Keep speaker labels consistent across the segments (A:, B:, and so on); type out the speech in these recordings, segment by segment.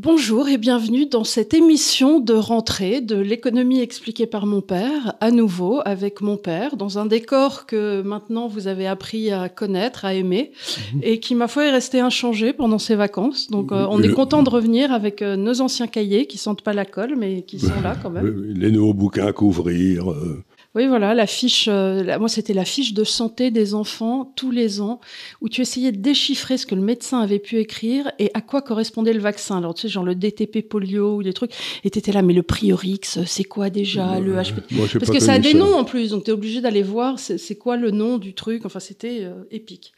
A: Bonjour et bienvenue dans cette émission de rentrée de l'économie expliquée par mon père, à nouveau avec mon père, dans un décor que maintenant vous avez appris à connaître, à aimer, mhm. et qui, ma foi, est resté inchangé pendant ces vacances. Donc euh, on est content de revenir avec euh, nos anciens cahiers qui sentent pas la colle, mais qui sont là quand même.
B: Les nouveaux bouquins à couvrir.
A: Euh, oui, voilà, la fiche. Euh, moi, c'était la fiche de santé des enfants tous les ans, où tu essayais de déchiffrer ce que le médecin avait pu écrire et à quoi correspondait le vaccin. Alors, tu sais, genre le DTP polio ou des trucs. Et t'étais là, mais le Priorix, c'est quoi déjà le HP Parce que ça a des noms en plus, donc tu es obligé d'aller voir c'est quoi le nom du truc. Enfin, c'était euh, épique.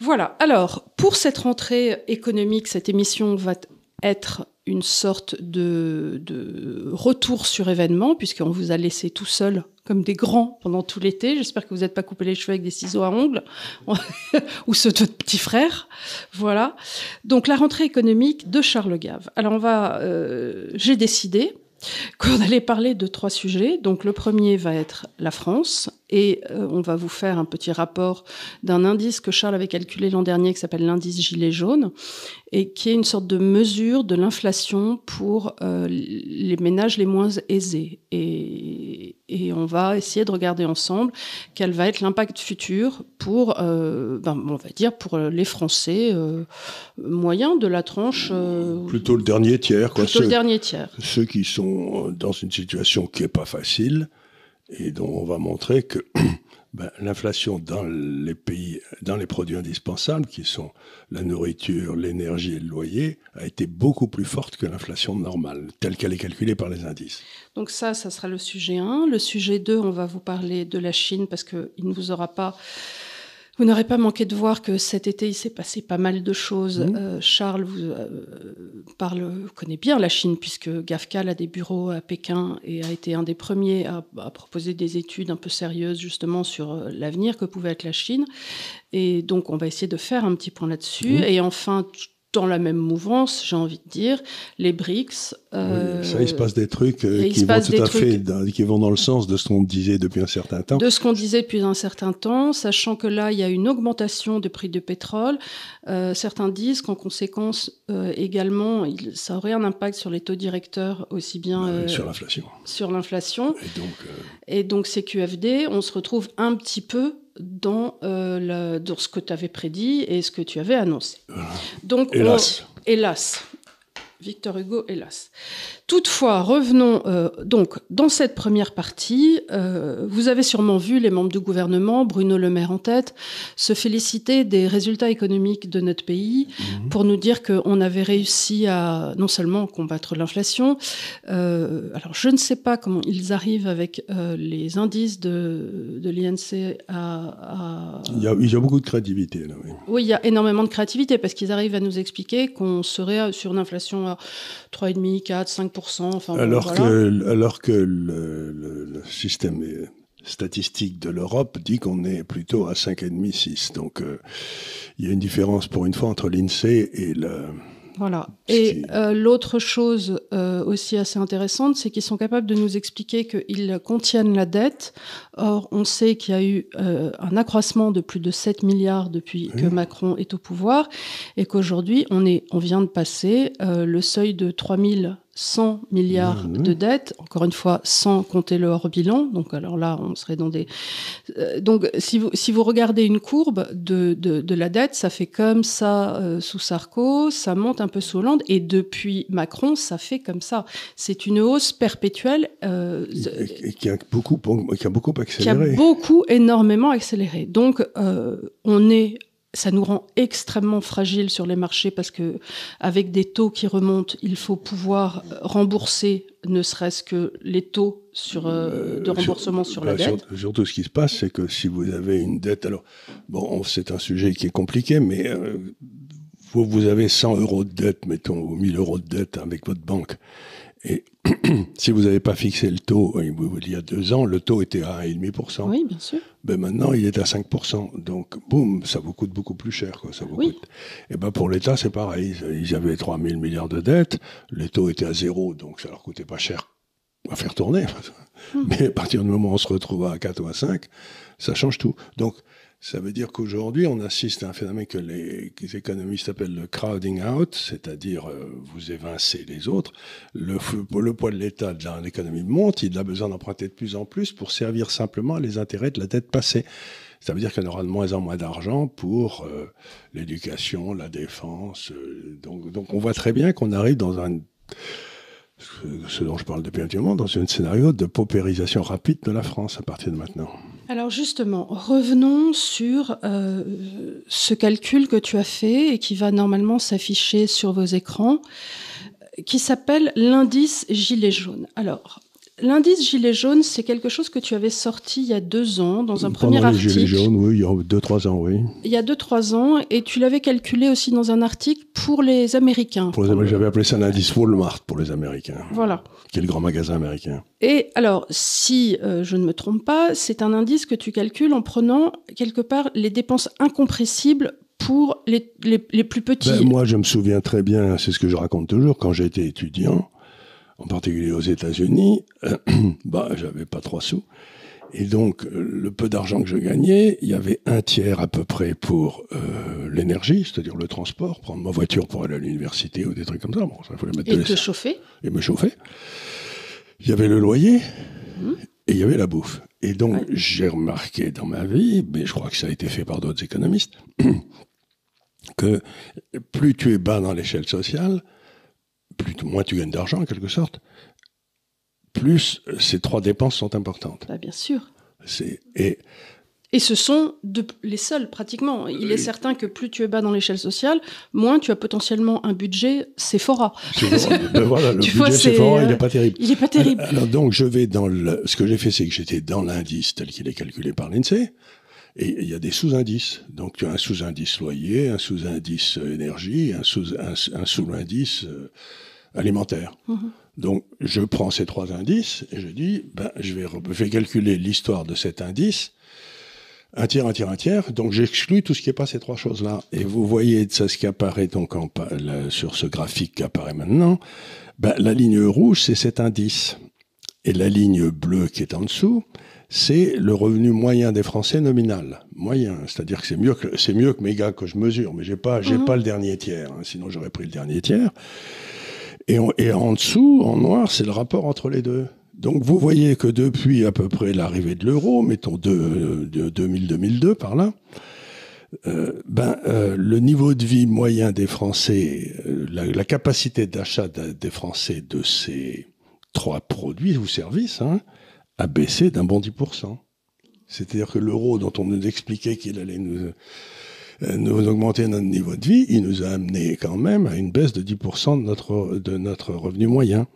A: Voilà. Alors, pour cette rentrée économique, cette émission va être une sorte de, retour sur événement, puisqu'on vous a laissé tout seul comme des grands pendant tout l'été. J'espère que vous n'êtes pas coupé les cheveux avec des ciseaux à ongles ou ceux de votre petit frère. Voilà. Donc la rentrée économique de Charles Gave. Alors on va, euh, j'ai décidé qu'on allait parler de trois sujets. Donc le premier va être la France et euh, on va vous faire un petit rapport d'un indice que Charles avait calculé l'an dernier qui s'appelle l'indice gilet jaune et qui est une sorte de mesure de l'inflation pour euh, les ménages les moins aisés. Et, et, on va essayer de regarder ensemble quel va être l'impact futur pour, euh, ben, on va dire, pour les Français moyens de la tranche.
B: plutôt le dernier tiers,
A: quoi. Plutôt le dernier tiers.
B: Ceux qui sont dans une situation qui est pas facile et dont on va montrer que ben, l'inflation dans les pays, dans les produits indispensables, qui sont la nourriture, l'énergie et le loyer, a été beaucoup plus forte que l'inflation normale, telle qu'elle est calculée par les indices.
A: Donc ça, ça sera le sujet 1. Le sujet 2, on va vous parler de la Chine parce qu'il ne vous aura pas vous n'aurez pas manqué de voir que cet été, il s'est passé pas mal de choses. Mmh. Euh, Charles vous euh, parle, connaît bien la Chine, puisque GAFCAL a des bureaux à Pékin et a été un des premiers à, proposer des études un peu sérieuses justement sur euh, l'avenir que pouvait être la Chine. Et donc, on va essayer de faire un petit point là-dessus. Mmh. Et enfin, dans la même mouvance, j'ai envie de dire, les BRICS.
B: Euh, ça, il se passe des trucs euh, qui vont tout à fait, dans, qui vont dans le sens de ce qu'on disait depuis un certain temps.
A: De ce qu'on disait depuis un certain temps, sachant que là, il y a une augmentation des prix du pétrole. Euh, certains disent qu'en conséquence, également, il, ça aurait un impact sur les taux directeurs aussi bien
B: sur l'inflation.
A: Sur l'inflation. Et donc, et donc, CQFD, on se retrouve un petit peu dans, euh, dans ce que tu avais prédit et ce que tu avais annoncé.
B: Donc, hélas.
A: hélas. Victor Hugo, hélas. Toutefois, revenons euh, donc dans cette première partie. Euh, vous avez sûrement vu les membres du gouvernement, Bruno Le Maire en tête, se féliciter des résultats économiques de notre pays mhm. pour nous dire qu'on avait réussi à non seulement combattre l'inflation. Euh, alors, je ne sais pas comment ils arrivent avec les indices de, de l'INC à,
B: Il, y a, il, y a, beaucoup de créativité. Là, oui.
A: oui, il y a énormément de créativité parce qu'ils arrivent à nous expliquer qu'on serait sur une inflation à 3,5, 4, 5
B: alors, que, alors que le, système statistique de l'Europe dit qu'on est plutôt à 5,5, 6. Donc euh, il y a une différence pour une fois entre l'INSEE et le,
A: voilà. Et euh, l'autre chose euh, aussi assez intéressante, c'est qu'ils sont capables de nous expliquer qu'ils contiennent la dette. Or, on sait qu'il y a eu euh, un accroissement de plus de 7 milliards depuis que Macron est au pouvoir et qu'aujourd'hui, on, est, on vient de passer le seuil de 3000 100 milliards de dettes, encore une fois sans compter le hors bilan. Donc alors là, on serait dans des. Euh, donc si vous si vous regardez une courbe de, de, de la dette, ça fait comme ça euh, sous Sarko, ça monte un peu sous Hollande, et depuis Macron, ça fait comme ça. C'est une hausse perpétuelle
B: euh, et, qui a beaucoup qui a beaucoup accéléré.
A: Qui a beaucoup énormément accéléré. Donc on est ça nous rend extrêmement fragiles sur les marchés parce que avec des taux qui remontent, il faut pouvoir rembourser ne serait-ce que les taux sur, euh, euh, de remboursement sur, la dette.
B: surtout, ce qui se passe, c'est que si vous avez une dette, alors bon, c'est un sujet qui est compliqué, mais euh, vous, vous avez 100 euros de dette, mettons, ou 1000 euros de dette avec votre banque, et si vous n'avez pas fixé le taux, il y a deux ans, le taux était à 1,5%.
A: Oui, bien sûr.
B: Ben maintenant, il est à 5%. Donc, boum, ça vous coûte beaucoup plus cher. Quoi. Ça vous coûte. Et ben pour l'État, c'est pareil. Ils avaient 3 000 milliards de dettes. Le taux était à zéro, donc ça leur coûtait pas cher à faire tourner. Hmm. Mais à partir du moment où on se retrouve à 4 ou à 5, ça change tout. Donc, Ça veut dire qu'aujourd'hui, on assiste à un phénomène que les, économistes appellent le crowding out, c'est-à-dire euh, vous évincez les autres. Le, le poids de l'État dans l'économie monte, il a besoin d'emprunter de plus en plus pour servir simplement les intérêts de la dette passée. Ça veut dire y aura de moins en moins d'argent pour euh, l'éducation, la défense. Euh, donc, on voit très bien qu'on arrive dans un ce dont je parle depuis un moment, dans un scénario de paupérisation rapide de la France à partir de maintenant.
A: Alors justement, revenons sur euh, ce calcul que tu as fait et qui va normalement s'afficher sur vos écrans, qui s'appelle l'indice gilet jaune. Alors, L'indice gilet jaune, c'est quelque chose que tu avais sorti il y a deux ans dans un premier article.
B: Gilet jaune, oui, il y a deux trois ans, oui.
A: Il y a deux trois ans, et tu l'avais calculé aussi dans un article pour les Américains.
B: Pour les Américains, j'avais appelé ça l'indice Walmart pour les Américains.
A: Voilà.
B: Qui est le grand magasin américain.
A: Et alors, si euh, je ne me trompe pas, c'est un indice que tu calcules en prenant quelque part les dépenses incompressibles pour les, les, les plus petits.
B: Ben, moi, je me souviens très bien, c'est ce que je raconte toujours, quand j'étais étudiant en particulier aux États-Unis, bah, j'avais pas trois sous. Et donc, euh, le peu d'argent que je gagnais, il y avait un tiers à peu près pour euh, l'énergie, c'est-à-dire le transport, prendre ma voiture pour aller à l'université ou des trucs comme ça. Bon, ça
A: fallait mettre et te chauffer
B: Et me chauffer. Il y avait le loyer mmh. et il y avait la bouffe. Et donc, j'ai remarqué dans ma vie, mais je crois que ça a été fait par d'autres économistes, que plus tu es bas dans l'échelle sociale, plus, moins tu gagnes d'argent en quelque sorte, plus ces trois dépenses sont importantes.
A: Bah, bien sûr.
B: Et,
A: et ce sont les seuls, pratiquement. Il est certain que plus tu es bas dans l'échelle sociale, moins tu as potentiellement un budget Sephora.
B: Ben voilà, le budget Sephora, il n'est pas terrible.
A: Il n'est pas terrible.
B: Alors, donc, je vais dans le... Ce que j'ai fait, c'est que j'étais dans l'indice tel qu'il est calculé par l'INSEE. Et il y a des sous-indices. Donc tu as un sous-indice loyer, un sous-indice énergie, un sous-indice euh, alimentaire. Mhm. Donc, je prends ces trois indices et je dis, ben, je vais, je vais calculer l'histoire de cet indice, un tiers, un tiers, un tiers. Donc, j'exclus tout ce qui n'est pas ces trois choses-là. Et vous voyez ça, ce qui apparaît donc en, sur ce graphique qui apparaît maintenant. Ben, la ligne rouge, c'est cet indice. Et la ligne bleue qui est en dessous, c'est le revenu moyen des Français nominal. Moyen. C'est-à-dire que c'est mieux que, c'est mieux que mes gars que je mesure. Mais j'ai pas, j'ai mhm. pas le dernier tiers. Hein. sinon, j'aurais pris le dernier tiers. Et, en dessous, en noir, c'est le rapport entre les deux. Donc vous voyez que depuis à peu près l'arrivée de l'euro, mettons de, 2000-2002 par là, euh, ben, euh, le niveau de vie moyen des Français, euh, la, capacité d'achat des Français de ces trois produits ou services hein, a baissé d'un bon 10%. C'est-à-dire que l'euro dont on nous expliquait qu'il allait nous nous augmenter notre niveau de vie, il nous a amené quand même à une baisse de 10% de notre, de notre revenu moyen.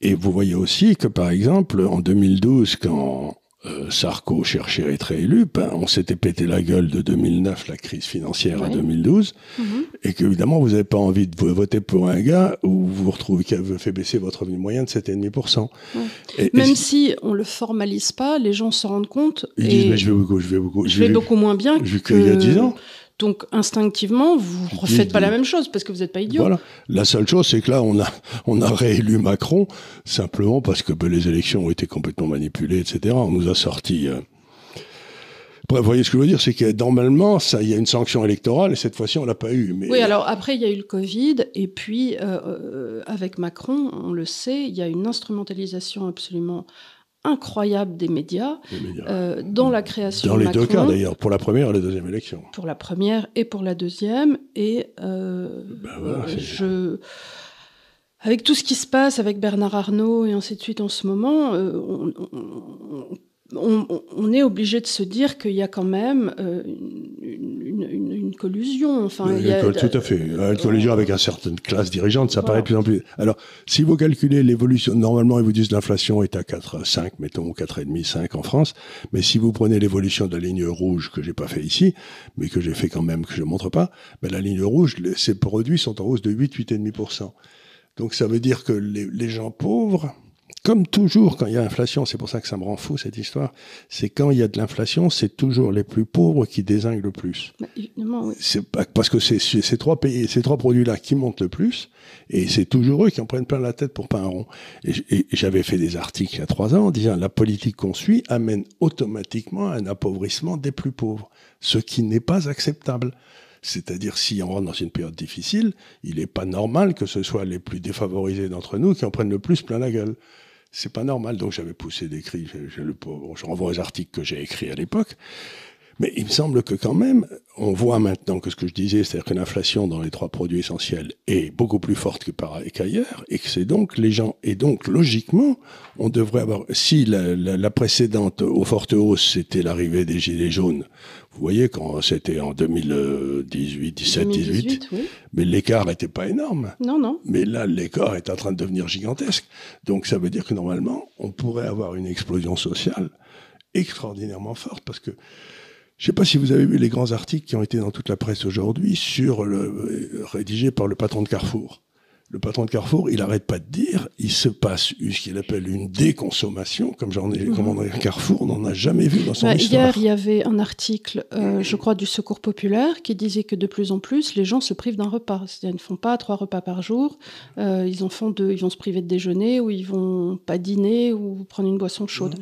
B: Et vous voyez aussi que, par exemple, en 2012, quand euh, Sarko cherchait à être réélu, ben, on s'était pété la gueule de 2009, la crise financière à 2012, mhm. et qu'évidemment, vous n'avez pas envie de voter pour un gars où vous vous retrouvez qui a fait baisser votre revenu moyen de 7,5%.
A: Et, Même si on le formalise pas, les gens se rendent compte.
B: Ils disent, mais je vais beaucoup, je vais beaucoup,
A: je vais beaucoup moins bien
B: qu'il y a 10 ans.
A: Donc instinctivement, vous ne refaites pas la même chose parce que vous n'êtes pas idiot.
B: Voilà. La seule chose, c'est que là, on a, on a réélu Macron simplement parce que ben, les élections ont été complètement manipulées, etc. On nous a sorti. Euh... vous voyez ce que je veux dire, c'est que normalement, ça, il y a une sanction électorale et cette fois-ci, on l'a pas eu. Mais...
A: Oui, alors après, il y a eu le Covid et puis euh, euh, avec Macron, on le sait, il y a une instrumentalisation absolument incroyable des médias, euh, dans la création.
B: Dans les deux cas d'ailleurs, pour la première et la deuxième élection.
A: Pour la première et pour la deuxième. Et euh, ben je. Avec tout ce qui se passe avec Bernard Arnault et ainsi de suite en ce moment, euh, on, on, est obligé de se dire qu'il y a quand même euh, une, collusion. Enfin,
B: il y a, tout à fait. Une collusion avec une certaine classe dirigeante, ça paraît de plus en plus. Alors, si vous calculez l'évolution, normalement, ils vous disent l'inflation est à 4, 5, mettons 4,5, 5 en France. Mais si vous prenez l'évolution de la ligne rouge que j'ai pas fait ici, mais que j'ai fait quand même, que je montre pas, ben la ligne rouge, ces produits sont en hausse de 8, 8,5%. Donc, ça veut dire que les gens pauvres, comme toujours, quand il y a inflation, c'est pour ça que ça me rend fou cette histoire, c'est quand il y a de l'inflation, c'est toujours les plus pauvres qui désinguent le plus.
A: Bah, évidemment, oui.
B: C'est parce que c'est ces trois pays, ces trois produits-là qui montent le plus, et c'est toujours eux qui en prennent plein la tête pour pas un rond. Et, et j'avais fait des articles il y a trois ans en disant la politique qu'on suit amène automatiquement à un appauvrissement des plus pauvres, ce qui n'est pas acceptable. C'est-à-dire, si on rentre dans une période difficile, il n'est pas normal que ce soit les plus défavorisés d'entre nous qui en prennent le plus plein la gueule. C'est pas normal. Donc j'avais poussé des cris. Je, je renvoie aux articles que j'ai écrits à l'époque. Mais il me semble que quand même, on voit maintenant que ce que je disais, c'est-à-dire que l'inflation dans les trois produits essentiels est beaucoup plus forte que par- qu'ailleurs, et que c'est donc les gens, et donc logiquement, on devrait avoir, si la, la- la précédente aux fortes hausses, c'était l'arrivée des gilets jaunes, vous voyez, quand c'était en 2018, 17, 18,
A: 2018, oui.
B: mais l'écart n'était pas énorme.
A: Non, non.
B: Mais là, l'écart est en train de devenir gigantesque. Donc ça veut dire que normalement, on pourrait avoir une explosion sociale extraordinairement forte parce que je ne sais pas si vous avez vu les grands articles qui ont été dans toute la presse aujourd'hui sur le euh, rédigés par le patron de Carrefour. Le patron de Carrefour, il n'arrête pas de dire, il se passe ce qu'il appelle une déconsommation, comme j'en ai commandé à Carrefour, on n'en a jamais vu dans son
A: Bah,
B: histoire.
A: hier, il y avait un article, euh, je crois, du Secours populaire qui disait que de plus en plus, les gens se privent d'un repas. C'est-à-dire, ils ne font pas trois repas par jour. euh, ils en font deux. Ils vont se priver de déjeuner ou ils vont pas dîner ou prendre une boisson chaude.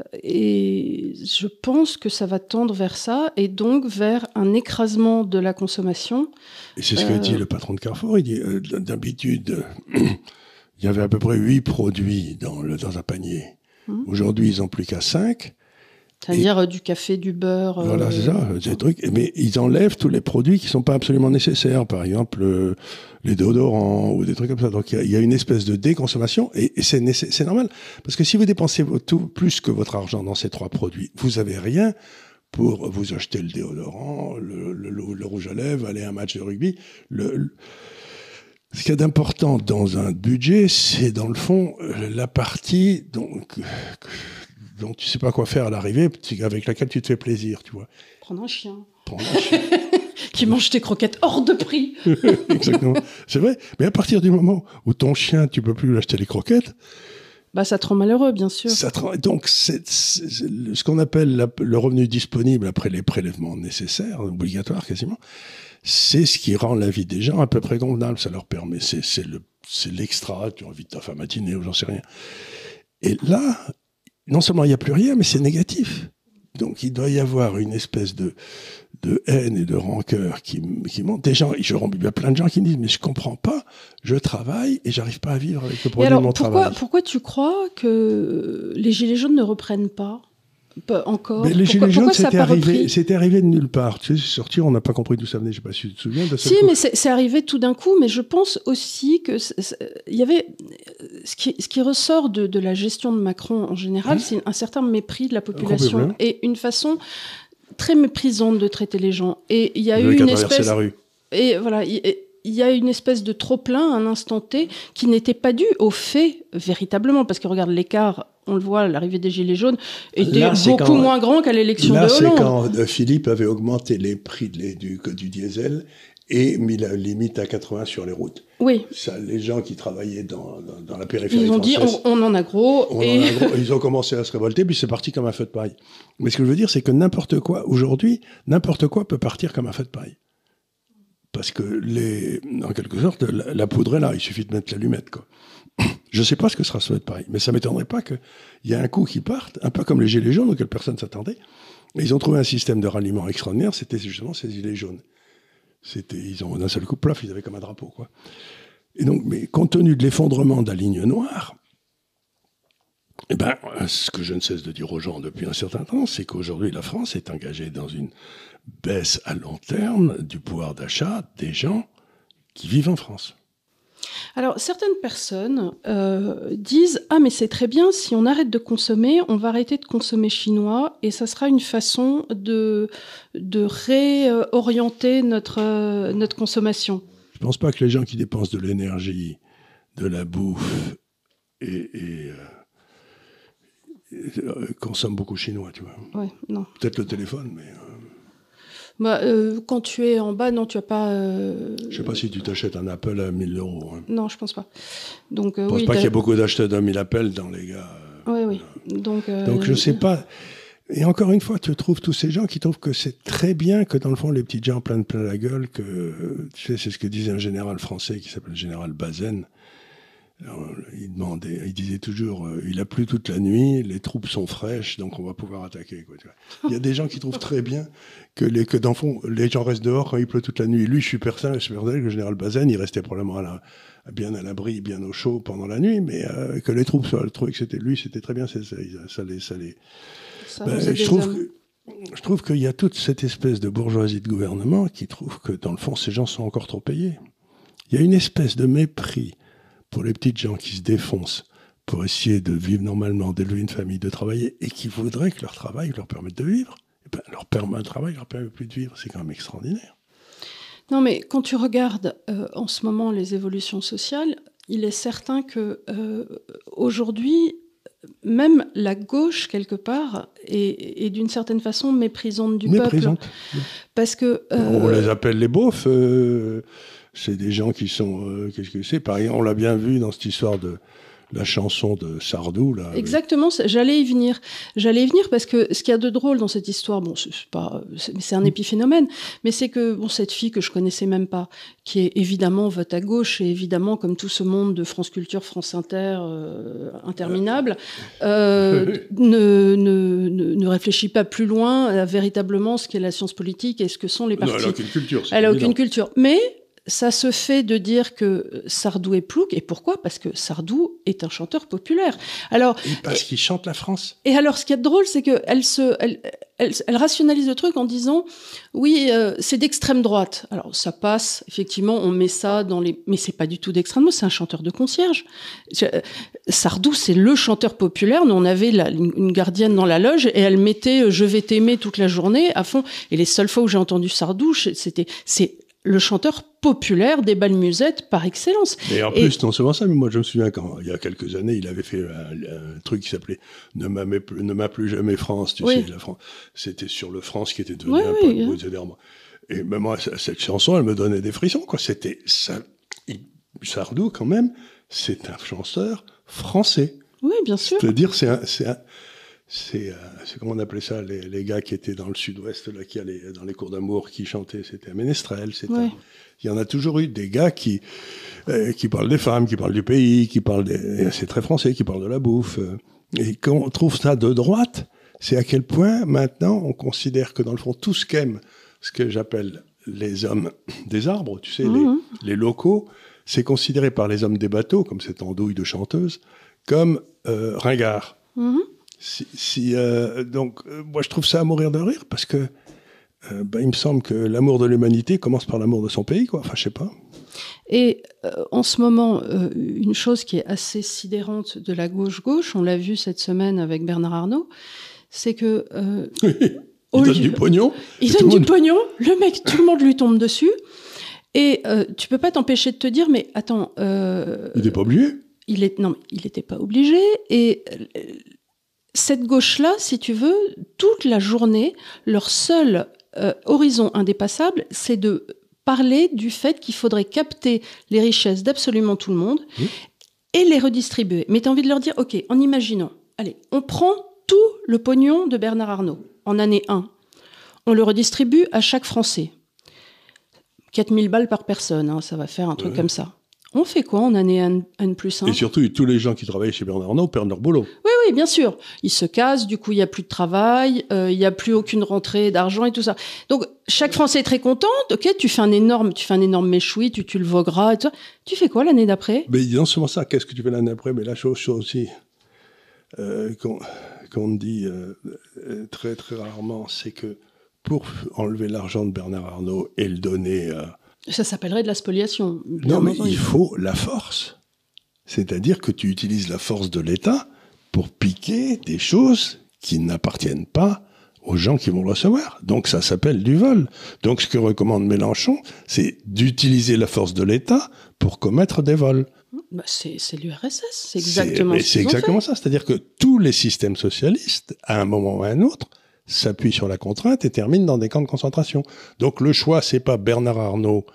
A: Euh, Et je pense que ça va tendre vers ça et donc vers un écrasement de la consommation.
B: Et c'est ce que dit le patron de Carrefour. Il dit, d'habitude, il y avait à peu près huit produits dans, le, dans un panier.
A: Mhm.
B: Aujourd'hui, ils n'ont plus qu'à cinq.
A: C'est-à-dire euh, du café, du beurre.
B: Voilà,
A: euh,
B: c'est ça, des trucs. Mais ils enlèvent tous les produits qui sont pas absolument nécessaires. Par exemple, euh, les déodorants ou des trucs comme ça. Donc, il y a- il y, a une espèce de déconsommation et, et c'est normal. Parce que si vous dépensez tout, plus que votre argent dans ces trois produits, vous avez rien pour vous acheter le déodorant, le, le- le- le rouge à lèvres, aller à un match de rugby. Le- ce qu'il y a d'important dans un budget, c'est dans le fond la partie donc, dont tu sais pas quoi faire à l'arrivée, avec laquelle tu te fais plaisir, tu vois.
A: Prendre un chien
B: Prendre un chien.
A: qui mange tes croquettes hors de prix.
B: Exactement. C'est vrai. Mais à partir du moment où ton chien, tu peux plus lui acheter les croquettes,
A: Bah, ça te rend malheureux, bien sûr.
B: ça te rend- donc c'est ce qu'on appelle la- le revenu disponible après les prélèvements nécessaires, obligatoires quasiment, c'est ce qui rend la vie des gens à peu près convenable. Ça leur permet, c'est le c'est l'extra. Tu invites ta femme à dîner ou j'en sais rien. Et là, non seulement il n'y a plus rien, mais c'est négatif. Donc il doit y avoir une espèce de, de haine et de rancœur qui, qui monte. Des gens, je il y a plein de gens qui me disent, mais je comprends pas, je travaille et j'arrive pas à vivre avec le produit
A: alors,
B: de mon
A: pourquoi,
B: travail.
A: pourquoi tu crois que les Gilets jaunes ne reprennent Pas? Encore
B: Mais les
A: Pourquoi-
B: Gilets jaunes, c'était arrivé, c'était arrivé de nulle part. Tu sais, c'est sorti, on n'a pas compris d'où ça venait, je sais pas si tu te souviens. seul
A: Si,
B: coup.
A: mais c'est arrivé tout d'un coup, mais je pense aussi que il y avait ce qui, ce qui ressort de, de la gestion de Macron en général,
B: Hein
A: c'est un certain mépris de la population
B: Complètement.
A: et une façon très méprisante de traiter les gens. Et il y a eu une espèce
B: la rue.
A: et voilà, il il y a une espèce de trop-plein un instant T qui n'était pas dû au fait véritablement, parce que regarde l'écart, on le voit, l'arrivée des Gilets jaunes était
B: Là, c'est
A: beaucoup
B: quand-
A: moins grand qu'à l'élection
B: Là,
A: de
B: c'est
A: Hollande.
B: quand euh, Philippe avait augmenté les prix de du, du diesel et mis la limite à 80 sur les routes.
A: Oui,
B: Ça, les gens qui travaillaient dans, dans, dans la périphérie
A: ils ont dit on, on en a gros.
B: on en
A: et...
B: a gros- ils ont commencé à se révolter, puis c'est parti comme un feu de paille. Mais ce que je veux dire, c'est que n'importe quoi, aujourd'hui, n'importe quoi peut partir comme un feu de paille. Parce que, les, en quelque sorte, la, la poudre est là, il suffit de mettre l'allumette. Quoi. Je ne sais pas ce que sera ce de paille, mais ça ne m'étonnerait pas qu'il y ait un coup qui parte, un peu comme les gilets jaunes auxquels personne ne s'attendait. Ils ont trouvé un système de ralliement extraordinaire, c'était justement ces gilets jaunes. C'était, ils ont d'un seul coup, plaf, ils avaient comme un drapeau. Quoi. Et donc, mais compte tenu de l'effondrement de la ligne noire, eh ben, ce que je ne cesse de dire aux gens depuis un certain temps, c'est qu'aujourd'hui, la France est engagée dans une baisse à long terme du pouvoir d'achat des gens qui vivent en France.
A: Alors, certaines personnes euh, disent Ah, mais c'est très bien, si on arrête de consommer, on va arrêter de consommer chinois et ça sera une façon de, de réorienter notre, euh, notre consommation.
B: Je ne pense pas que les gens qui dépensent de l'énergie, de la bouffe et, et, euh, beaucoup chinois, tu vois.
A: Ouais, non.
B: Peut-être le téléphone, mais.
A: Bah, euh, quand tu es en bas, non, tu as pas. Euh...
B: Je sais pas si tu t'achètes un Apple à 1000 euros. Hein.
A: Non, je pense pas. Donc,
B: euh, je pense pas qu'il y ait beaucoup d'acheteurs d'un 1000 Apple dans les gars.
A: Oui, oui. Donc,
B: Donc je sais pas. Et encore une fois, tu trouves tous ces gens qui trouvent que c'est très bien que dans le fond, les petits gens prennent plein la gueule, que tu sais, c'est ce que disait un général français qui s'appelle le général Bazaine. Il demandait, il disait toujours, euh, il a plu toute la nuit, les troupes sont fraîches, donc on va pouvoir attaquer. Quoi, tu vois. Il y a des gens qui trouvent très bien que les, que dans le fond, les gens restent dehors quand il pleut toute la nuit. Lui, je suis persuadé, je suis que le général Bazaine, il restait probablement à bien à l'abri, bien au chaud pendant la nuit, mais euh, que les troupes soient trouvé que c'était lui, c'était très bien, ça, ça, ça les, ça les, ben, je, trouve que, je trouve qu'il y a toute cette espèce de bourgeoisie de gouvernement qui trouve que, dans le fond, ces gens sont encore trop payés. Il y a une espèce de mépris pour les petites gens qui se défoncent pour essayer de vivre normalement, d'élever une famille, de travailler, et qui voudraient que leur travail leur permette de vivre. Et ben, leur permet, travail leur permet plus de vivre. C'est quand même extraordinaire.
A: Non, mais quand tu regardes euh, en ce moment les évolutions sociales, il est certain que euh, aujourd'hui, même la gauche, quelque part, est, d'une certaine façon méprisante du
B: méprisante.
A: peuple. Parce que.
B: Euh, on les appelle les beaufs. Euh, c'est des gens qui sont. Euh, qu'est-ce que c'est? Pareil, on l'a bien vu dans cette histoire de la chanson de Sardou. Là,
A: Exactement, j'allais y venir. J'allais y venir parce que ce qu'il y a de drôle dans cette histoire, bon, c'est pas, c'est un épiphénomène, mais c'est que bon, cette fille que je connaissais même pas, qui est évidemment vote à gauche et évidemment comme tout ce monde de France Culture, France Inter, euh, interminable, euh, ne, ne, ne, réfléchit pas plus loin à véritablement ce qu'est la science politique et ce que sont les partis.
B: elle a aucune culture.
A: Elle a aucune culture, mais ça se fait de dire que Sardou est plouc. Et pourquoi? Parce que Sardou est un chanteur populaire. Alors,
B: et parce qu'il chante la France.
A: Et alors, ce qui est drôle, c'est qu'elle se, elle, elle, elle, rationalise le truc en disant, oui, euh, c'est d'extrême droite. Alors, ça passe, effectivement, on met ça dans les... Mais c'est pas du tout d'extrême droite, c'est un chanteur de concierge. Sardou, c'est le chanteur populaire. Nous, on avait une gardienne dans la loge et elle mettait euh, « Je vais t'aimer » toute la journée à fond. Et les seules fois où j'ai entendu Sardou, c'était... c'est le chanteur populaire des bal musettes par excellence.
B: Et en plus, non seulement ça, mais moi je me souviens quand, il y a quelques années, il avait fait un, truc qui s'appelait Ne m'a plus jamais France, tu sais, la France. C'était sur le France qui était devenu un peu hein. Et même moi, cette chanson, elle me donnait des frissons, quoi. C'était ça. Sardou, quand même, c'est un chanteur français.
A: Oui, bien sûr.
B: C'est-à-dire, c'est un, c'est, euh, c'est comment on appelait ça, les, les, gars qui étaient dans le sud-ouest, là, qui allaient dans les cours d'amour, qui chantaient, c'était un ménestrel. C'était Il y en a toujours eu des gars qui, euh, qui parlent des femmes, qui parlent du pays, qui parlent c'est très français, qui parlent de la bouffe. Euh. Et quand on trouve ça de droite, c'est à quel point maintenant on considère que dans le fond, tout ce qu'aiment, ce que j'appelle les hommes des arbres, tu sais, les, mmh. les, locaux, c'est considéré par les hommes des bateaux, comme cette andouille de chanteuse, comme euh, ringard. Mmh. Si, euh, donc, euh, moi, je trouve ça à mourir de rire parce que euh, bah, il me semble que l'amour de l'humanité commence par l'amour de son pays, quoi. Enfin, je sais pas.
A: Et en ce moment, une chose qui est assez sidérante de la gauche-gauche, on l'a vu cette semaine avec Bernard Arnault, c'est que.
B: il donne du pognon.
A: Il donne du pognon, le mec, tout le monde lui tombe dessus. Et tu peux pas t'empêcher de te dire, mais attends. il
B: n'était pas obligé.
A: Il est, non, il n'était pas obligé. Et cette gauche-là, si tu veux, toute la journée, leur seul euh, horizon indépassable, c'est de parler du fait qu'il faudrait capter les richesses d'absolument tout le monde et les redistribuer. Mais tu as envie de leur dire, OK, en imaginant, allez, on prend tout le pognon de Bernard Arnault en année 1. On le redistribue à chaque Français. 4000 balles par personne, hein, ça va faire un truc comme ça. On fait quoi en année N, plus 1
B: Et surtout, tous les gens qui travaillent chez Bernard Arnault perdent leur boulot.
A: Oui, oui, bien sûr. Ils se cassent, du coup, il n'y a plus de travail, euh, il n'y a plus aucune rentrée d'argent et tout ça. Donc, chaque Français est très content. Ok, tu fais un énorme, tu fais un énorme méchoui, tu tu le vogueras et tout ça. Tu fais quoi l'année d'après?
B: Mais non seulement ça, qu'est-ce que tu fais l'année d'après? Mais la chose, chose aussi euh, qu'on dit euh, très, très rarement, c'est que pour enlever l'argent de Bernard Arnault et le donner à
A: ça s'appellerait de la spoliation.
B: Non, mais il faut la force. C'est-à-dire que tu utilises la force de l'État pour piquer des choses qui n'appartiennent pas aux gens qui vont le recevoir. Donc ça s'appelle du vol. Donc ce que recommande Mélenchon, c'est d'utiliser la force de l'État pour commettre des vols.
A: Bah c'est l'URSS, c'est exactement,
B: C'est exactement ça. C'est-à-dire que tous les systèmes socialistes, à un moment ou à un autre, s'appuie sur la contrainte et termine dans des camps de concentration. Donc le choix, c'est pas Bernard Arnault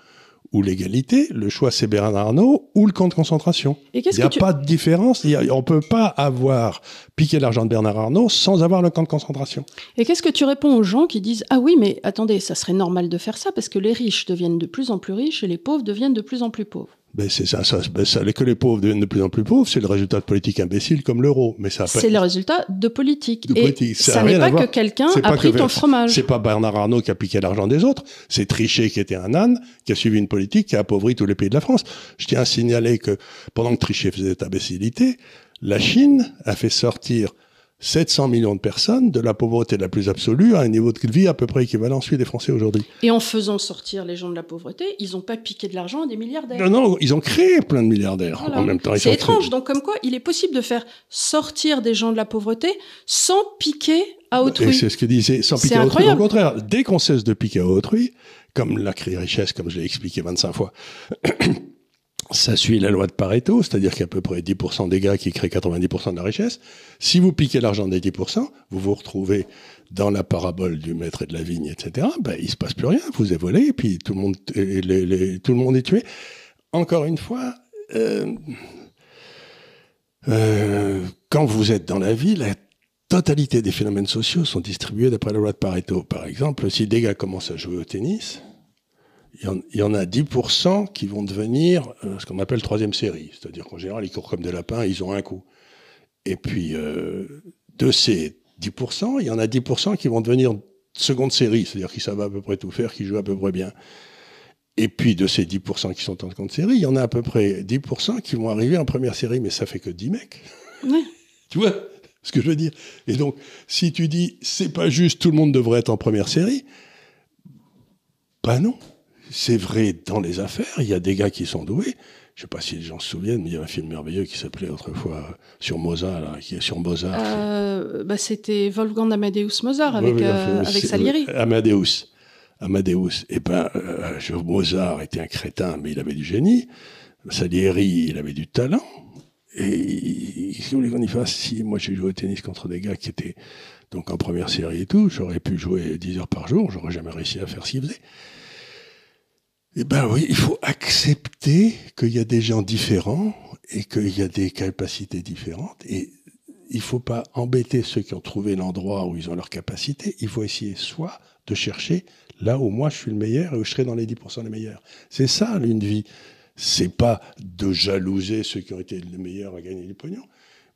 B: ou l'égalité, le choix c'est Bernard Arnault ou le camp de concentration. Il n'y a pas de différence, on ne peut pas avoir piqué l'argent de Bernard Arnault sans avoir le camp de concentration.
A: Et qu'est-ce que tu réponds aux gens qui disent Ah oui, mais attendez, ça serait normal de faire ça parce que les riches deviennent de plus en plus riches et les pauvres deviennent de plus en plus pauvres
B: ben c'est ça, ça, ben ça, que les pauvres deviennent de plus en plus pauvres, c'est le résultat de politiques imbéciles comme l'euro. Mais ça.
A: C'est le résultat de politique. De politique. Et ça, n'est pas que quelqu'un a pris ton fromage.
B: C'est pas Bernard Arnault qui a piqué l'argent des autres. C'est Trichet qui était un âne, qui a suivi une politique qui a appauvri tous les pays de la France. Je tiens à signaler que pendant que Trichet faisait cette imbécilité, la Chine a fait sortir 700 millions de personnes de la pauvreté la plus absolue à un niveau de vie à peu près équivalent à celui des Français aujourd'hui.
A: Et en faisant sortir les gens de la pauvreté, ils n'ont pas piqué de l'argent à des milliardaires.
B: Non, non, ils ont créé plein de milliardaires en même temps.
A: C'est étrange. Donc, comme quoi, il est possible de faire sortir des gens de la pauvreté sans piquer à autrui.
B: c'est ce que disait, sans piquer à autrui. Au contraire, dès qu'on cesse de piquer à autrui, comme la créée richesse, comme je l'ai expliqué 25 fois, ça suit la loi de Pareto, c'est-à-dire qu'il y a à peu près 10% des gars qui créent 90% de la richesse. Si vous piquez l'argent des 10%, vous vous retrouvez dans la parabole du maître et de la vigne, etc. Ben, il se passe plus rien. Vous êtes volé et puis tout le monde, est tué. Encore une fois, euh, euh, quand vous êtes dans la vie, la totalité des phénomènes sociaux sont distribués d'après la loi de Pareto. Par exemple, si des gars commencent à jouer au tennis, il y, en, a 10% qui vont devenir euh, ce qu'on appelle troisième série. C'est-à-dire qu'en général, ils courent comme des lapins, ils ont un coup. Et puis, euh, de ces 10%, il y en a 10% qui vont devenir seconde série, c'est-à-dire qu'ils savent à peu près tout faire, qui jouent à peu près bien. Et puis, de ces 10% qui sont en seconde série, il y en a à peu près 10% qui vont arriver en première série, mais ça fait que 10 mecs. tu vois ce que je veux dire? Et donc, si tu dis, c'est pas juste, tout le monde devrait être en première série, ben non c'est vrai dans les affaires, il y a des gars qui sont doués. Je sais pas si les gens se souviennent, mais il y a un film merveilleux qui s'appelait autrefois sur Mozart, qui est sur Mozart.
A: Euh, bah, c'était Wolfgang Amadeus Mozart avec, euh, avec Salieri.
B: Amadeus. Amadeus. Et eh ben, euh, Mozart était un crétin, mais il avait du génie. Salieri, il avait du talent. Et si vous voulez qu'on y fasse, si moi j'ai joué au tennis contre des gars qui étaient donc en première série et tout, j'aurais pu jouer 10 heures par jour, j'aurais jamais réussi à faire ce qu'ils faisaient. Eh ben oui, il faut accepter qu'il y a des gens différents et qu'il y a des capacités différentes. Et il faut pas embêter ceux qui ont trouvé l'endroit où ils ont leur capacité. Il faut essayer soit de chercher là où moi je suis le meilleur et où je serai dans les 10% les meilleurs. C'est ça une vie. C'est pas de jalouser ceux qui ont été les meilleurs à gagner du pognon.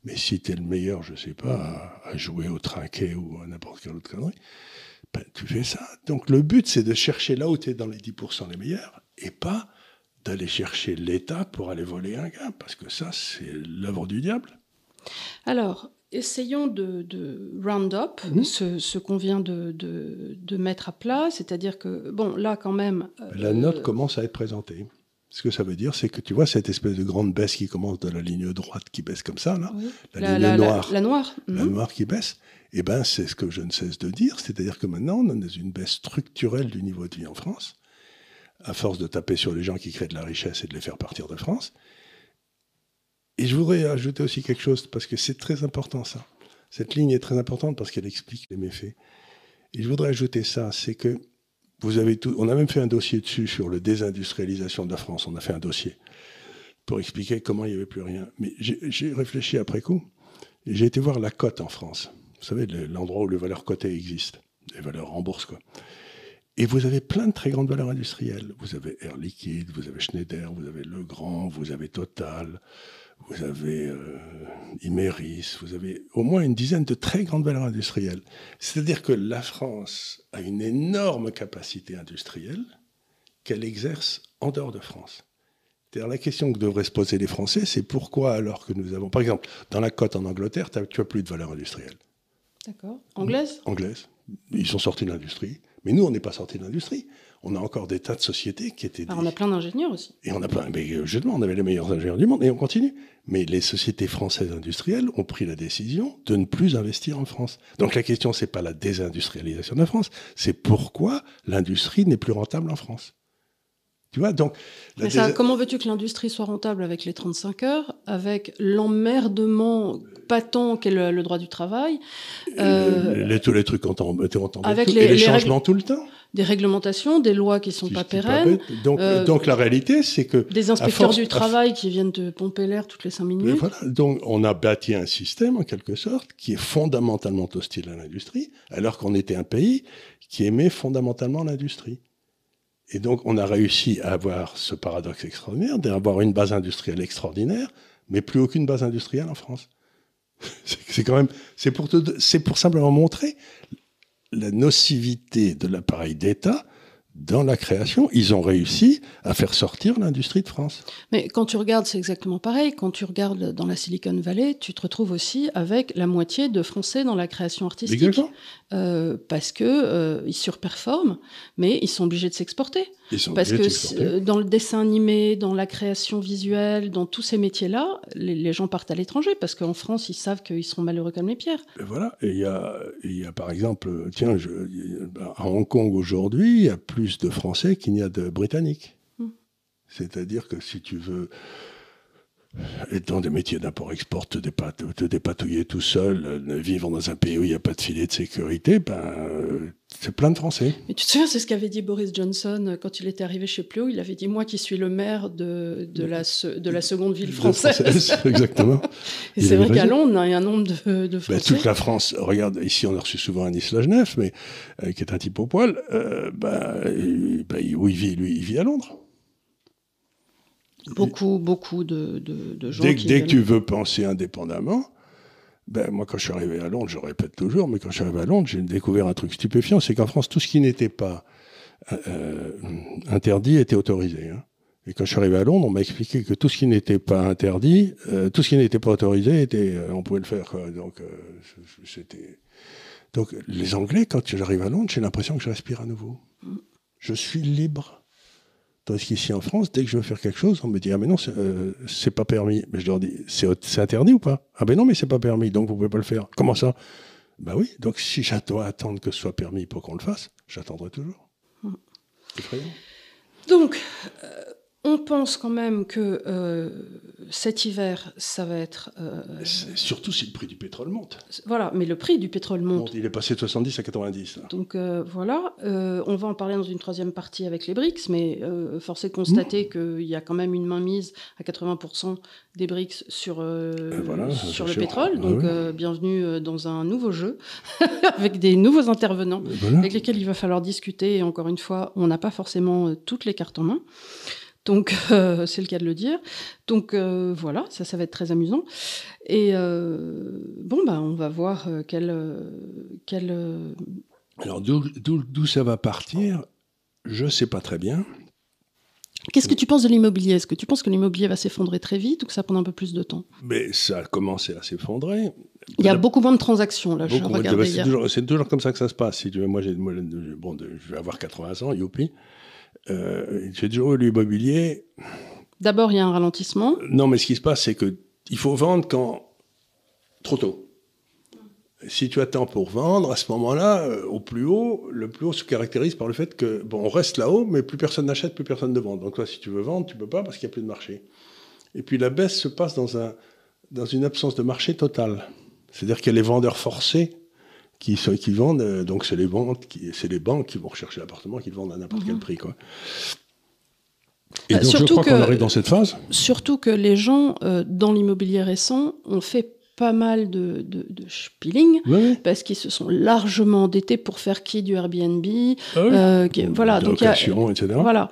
B: Mais si tu es le meilleur, je sais pas, à, jouer au trinquet ou à n'importe quelle autre connerie, ben, tu fais ça. Donc le but, c'est de chercher là où tu es dans les 10% les meilleurs et pas d'aller chercher l'État pour aller voler un gars, parce que ça, c'est l'œuvre du diable.
A: Alors, essayons de, round up mhm. ce, qu'on vient de, de, mettre à plat, c'est-à-dire que, bon, là quand même...
B: La note euh, commence à être présentée. Ce que ça veut dire, c'est que tu vois cette espèce de grande baisse qui commence de la ligne droite qui baisse comme ça, là,
A: la, ligne noire,
B: la,
A: noire,
B: la mhm. noire qui baisse. Eh ben, c'est ce que je ne cesse de dire, c'est-à-dire que maintenant, on a une baisse structurelle du niveau de vie en France, à force de taper sur les gens qui créent de la richesse et de les faire partir de France. Et je voudrais ajouter aussi quelque chose, parce que c'est très important ça. Cette ligne est très importante parce qu'elle explique les méfaits. Et je voudrais ajouter ça, c'est que on a même fait un dossier dessus sur la désindustrialisation de la France. On a fait un dossier pour expliquer comment il n'y avait plus rien. Mais j'ai réfléchi après coup. Et j'ai été voir la cote en France. Vous savez, l'endroit où les valeurs cotées existent. Les valeurs en bourse, quoi. Et vous avez plein de très grandes valeurs industrielles. Vous avez Air Liquide, vous avez Schneider, vous avez Legrand, vous avez Total, vous avez euh, Imeris, vous avez au moins une dizaine de très grandes valeurs industrielles. C'est-à-dire que la France a une énorme capacité industrielle qu'elle exerce en dehors de France. C'est-à-dire la question que devraient se poser les Français, c'est pourquoi alors que nous avons, par exemple, dans la côte en Angleterre, tu n'as plus de valeurs industrielles.
A: D'accord. Anglaise?
B: Anglaise. Ils sont sortis de l'industrie. Mais nous, on n'est pas sortis de l'industrie. On a encore des tas de sociétés qui étaient.
A: on a plein d'ingénieurs aussi.
B: Et on a plein. Mais euh, justement, on avait les meilleurs ingénieurs du monde et on continue. Mais les sociétés françaises industrielles ont pris la décision de ne plus investir en France. Donc la question, c'est pas la désindustrialisation de la France, c'est pourquoi l'industrie n'est plus rentable en France. Tu vois, donc.
A: Mais ça, comment veux-tu que l'industrie soit rentable avec les 35 heures, avec l'emmerdement patent qu'est le, droit du travail
B: euh, les, Tous les trucs qu'on avec les, et les, changements tout le temps
A: des réglementations, des lois qui sont pas pérennes.
B: donc, euh, donc la réalité, c'est que
A: des inspecteurs du travail qui viennent te pomper l'air toutes les cinq minutes.
B: Voilà. Donc on a bâti un système en quelque sorte qui est fondamentalement hostile à l'industrie, alors qu'on était un pays qui aimait fondamentalement l'industrie. Et donc on a réussi à avoir ce paradoxe extraordinaire d'avoir une base industrielle extraordinaire, mais plus aucune base industrielle en France. c'est quand même, c'est pour, c'est pour simplement montrer la nocivité de l'appareil d'État dans la création, ils ont réussi à faire sortir l'industrie de France.
A: Mais quand tu regardes, c'est exactement pareil. Quand tu regardes dans la Silicon Valley, tu te retrouves aussi avec la moitié de Français dans la création artistique. Euh, parce que euh, ils surperforment, mais ils sont obligés de s'exporter. Parce que dans le dessin animé, dans la création visuelle, dans tous ces métiers-là, les, gens partent à l'étranger parce qu'en France, ils savent qu'ils seront malheureux comme les pierres.
B: Et voilà. Et il y a, y a par exemple, tiens, je, à Hong Kong aujourd'hui, il y a plus de Français qu'il n'y a de Britanniques. Hmm. C'est-à-dire que si tu veux dans des métiers d'import-export, te, te, dépatouiller tout seul, euh, vivre dans un pays où il n'y a pas de filet de sécurité, ben, euh, c'est plein de Français.
A: Mais tu te souviens, c'est ce qu'avait dit Boris Johnson euh, quand il était arrivé chez Pleo. Il avait dit Moi qui suis le maire de, de, la, de la seconde ville française.
B: exactement.
A: Et c'est vrai qu'à Londres, il y a un nombre de, de ben, Français.
B: toute la France, regarde, ici on a reçu souvent un Isla Genève, mais qui est un type au poil. Ben, ben, où il vit, lui, il vit à Londres.
A: Beaucoup, beaucoup de, de, gens.
B: Dès, dès que tu veux penser indépendamment, ben, moi, quand je suis arrivé à Londres, je répète toujours, mais quand je suis arrivé à Londres, j'ai découvert un truc stupéfiant, c'est qu'en France, tout ce qui n'était pas euh, euh, interdit était autorisé. Hein. Et quand je suis arrivé à Londres, on m'a expliqué que tout ce qui n'était pas interdit, euh, tout ce qui n'était pas autorisé, était, on pouvait le faire. Donc, c'était. Donc, les Anglais, quand j'arrive à Londres, j'ai l'impression que je respire à nouveau. Mm. Je suis libre. Tandis qu'ici en France, dès que je veux faire quelque chose, on me dit Ah, mais non, c'est euh, pas permis. Mais je leur dis C'est interdit ou pas? Ah, ben non, mais c'est pas permis, donc vous pouvez pas le faire. Comment ça? Ben oui, donc si j'attends attendre que ce soit permis pour qu'on le fasse, j'attendrai toujours. Hmm.
A: Donc, euh, on pense quand même que euh, cet hiver, ça va être. Euh,
B: surtout si le prix du pétrole monte.
A: Voilà, mais le prix du pétrole monte.
B: il est passé de 70 à 90.
A: Donc euh, voilà, on va en parler dans une troisième partie avec les BRICS, mais force est de constater mmh. qu'il y a quand même une mainmise à 80% des BRICS sur, sur le pétrole. Donc bienvenue dans un nouveau jeu avec des nouveaux intervenants avec lesquels il va falloir discuter. Et encore une fois, on n'a pas forcément toutes les cartes en main. Donc, euh, c'est le cas de le dire. Donc, euh, voilà, ça, ça va être très amusant. Et euh, bon, bah, on va voir quel. quel
B: Alors, d'où ça va partir, je ne sais pas très bien.
A: Qu'est-ce que tu penses de l'immobilier? Est-ce que tu penses que l'immobilier va s'effondrer très vite ou que ça prend un peu plus de temps?
B: Mais ça a commencé à s'effondrer.
A: Il y a beaucoup moins de transactions, là, je
B: C'est toujours, comme ça que ça se passe. Si tu veux, moi, bon, je vais avoir 80 ans, youpi. Euh, j'ai toujours eu l'immobilier.
A: D'abord, il y a un ralentissement.
B: Non, mais ce qui se passe, c'est que il faut vendre quand trop tôt. Si tu attends pour vendre, à ce moment-là, euh, au plus haut, le plus haut se caractérise par le fait que bon, on reste là-haut, mais plus personne n'achète, plus personne ne vend. Donc toi, si tu veux vendre, tu peux pas parce qu'il n'y a plus de marché. Et puis la baisse se passe dans un dans une absence de marché totale. C'est-à-dire qu'il y a les vendeurs forcés qui, qui vendent, euh, donc c'est les banques, c'est les banques qui vont rechercher l'appartement, qui le vendent à n'importe quel mhm. prix, quoi. Et bah, donc je crois qu'on arrive dans cette phase.
A: Surtout que les gens euh, dans l'immobilier récent ont fait pas mal de, de, de spilling parce qu'ils se sont largement endettés pour faire qui du Airbnb, ah euh, voilà,
B: donc etc.
A: Voilà.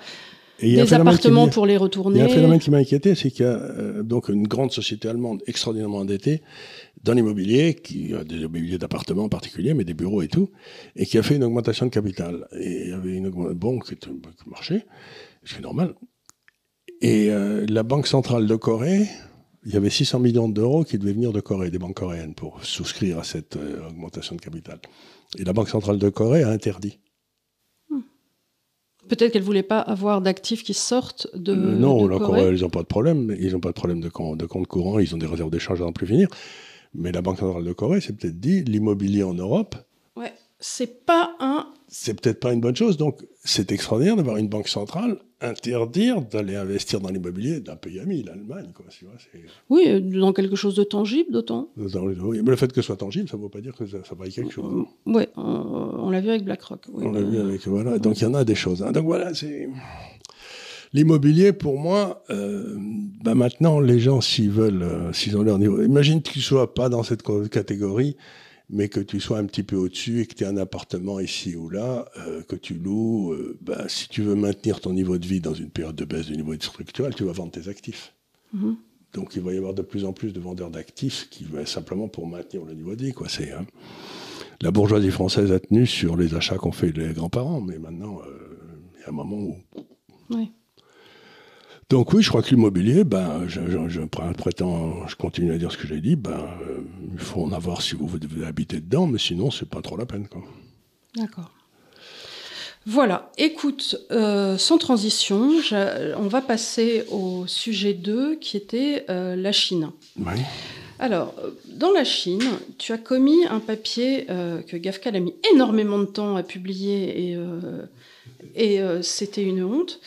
A: Et des appartements pour les retourner.
B: Il y a un phénomène qui m'a inquiété, c'est qu'il y a donc une grande société allemande extraordinairement endettée dans l'immobilier, qui a des immobiliers d'appartements en particulier, mais des bureaux et tout, et qui a fait une augmentation de capital. Et il y avait une banque qui marchait, c'est normal. Et euh, la Banque centrale de Corée, il y avait 600 millions d'euros qui devaient venir de Corée, des banques coréennes, pour souscrire à cette euh, augmentation de capital. Et la Banque centrale de Corée a interdit.
A: Peut-être qu'elle ne voulait pas avoir d'actifs qui sortent de. Euh,
B: non,
A: la
B: Corée, ils n'ont pas de problème. Ils n'ont pas de problème de compte, de compte courant. Ils ont des réserves d'échange à n'en plus finir. Mais la Banque centrale de Corée s'est peut-être dit l'immobilier en Europe.
A: Ouais, c'est pas un.
B: C'est peut-être pas une bonne chose. Donc, c'est extraordinaire d'avoir une banque centrale interdire d'aller investir dans l'immobilier d'un pays ami, l'Allemagne.
A: oui, dans quelque chose de tangible, d'autant.
B: Oui, mais le fait que ce soit tangible, ça ne veut pas dire que ça, ça vaille quelque chose.
A: Hein. Oui, on, l'a vu avec BlackRock.
B: on l'a vu avec. Voilà, donc il y en a des choses. Hein. Donc voilà, c'est. L'immobilier, pour moi, euh, bah maintenant, les gens, s'ils veulent, euh, s'ils ont leur niveau. Imagine que tu sois pas dans cette catégorie mais que tu sois un petit peu au-dessus et que tu aies un appartement ici ou là, euh, que tu loues, euh, bah, si tu veux maintenir ton niveau de vie dans une période de baisse du niveau structurel, tu vas vendre tes actifs. Mhm. Donc il va y avoir de plus en plus de vendeurs d'actifs qui vont simplement pour maintenir le niveau de vie. Quoi. C'est, hein. La bourgeoisie française a tenu sur les achats qu'ont fait les grands-parents, mais maintenant, euh, il y a un moment où... Oui. Donc oui, je crois que l'immobilier, ben, je, je, prétends, je continue à dire ce que j'ai dit, ben, euh, il faut en avoir si vous devez habiter dedans, mais sinon, c'est pas trop la peine.
A: D'accord. Voilà, écoute, euh, sans transition, on va passer au sujet 2 qui était euh, la Chine. Oui. Alors, dans la Chine, tu as commis un papier que Gafcal a mis énormément de temps à publier et, et c'était une honte.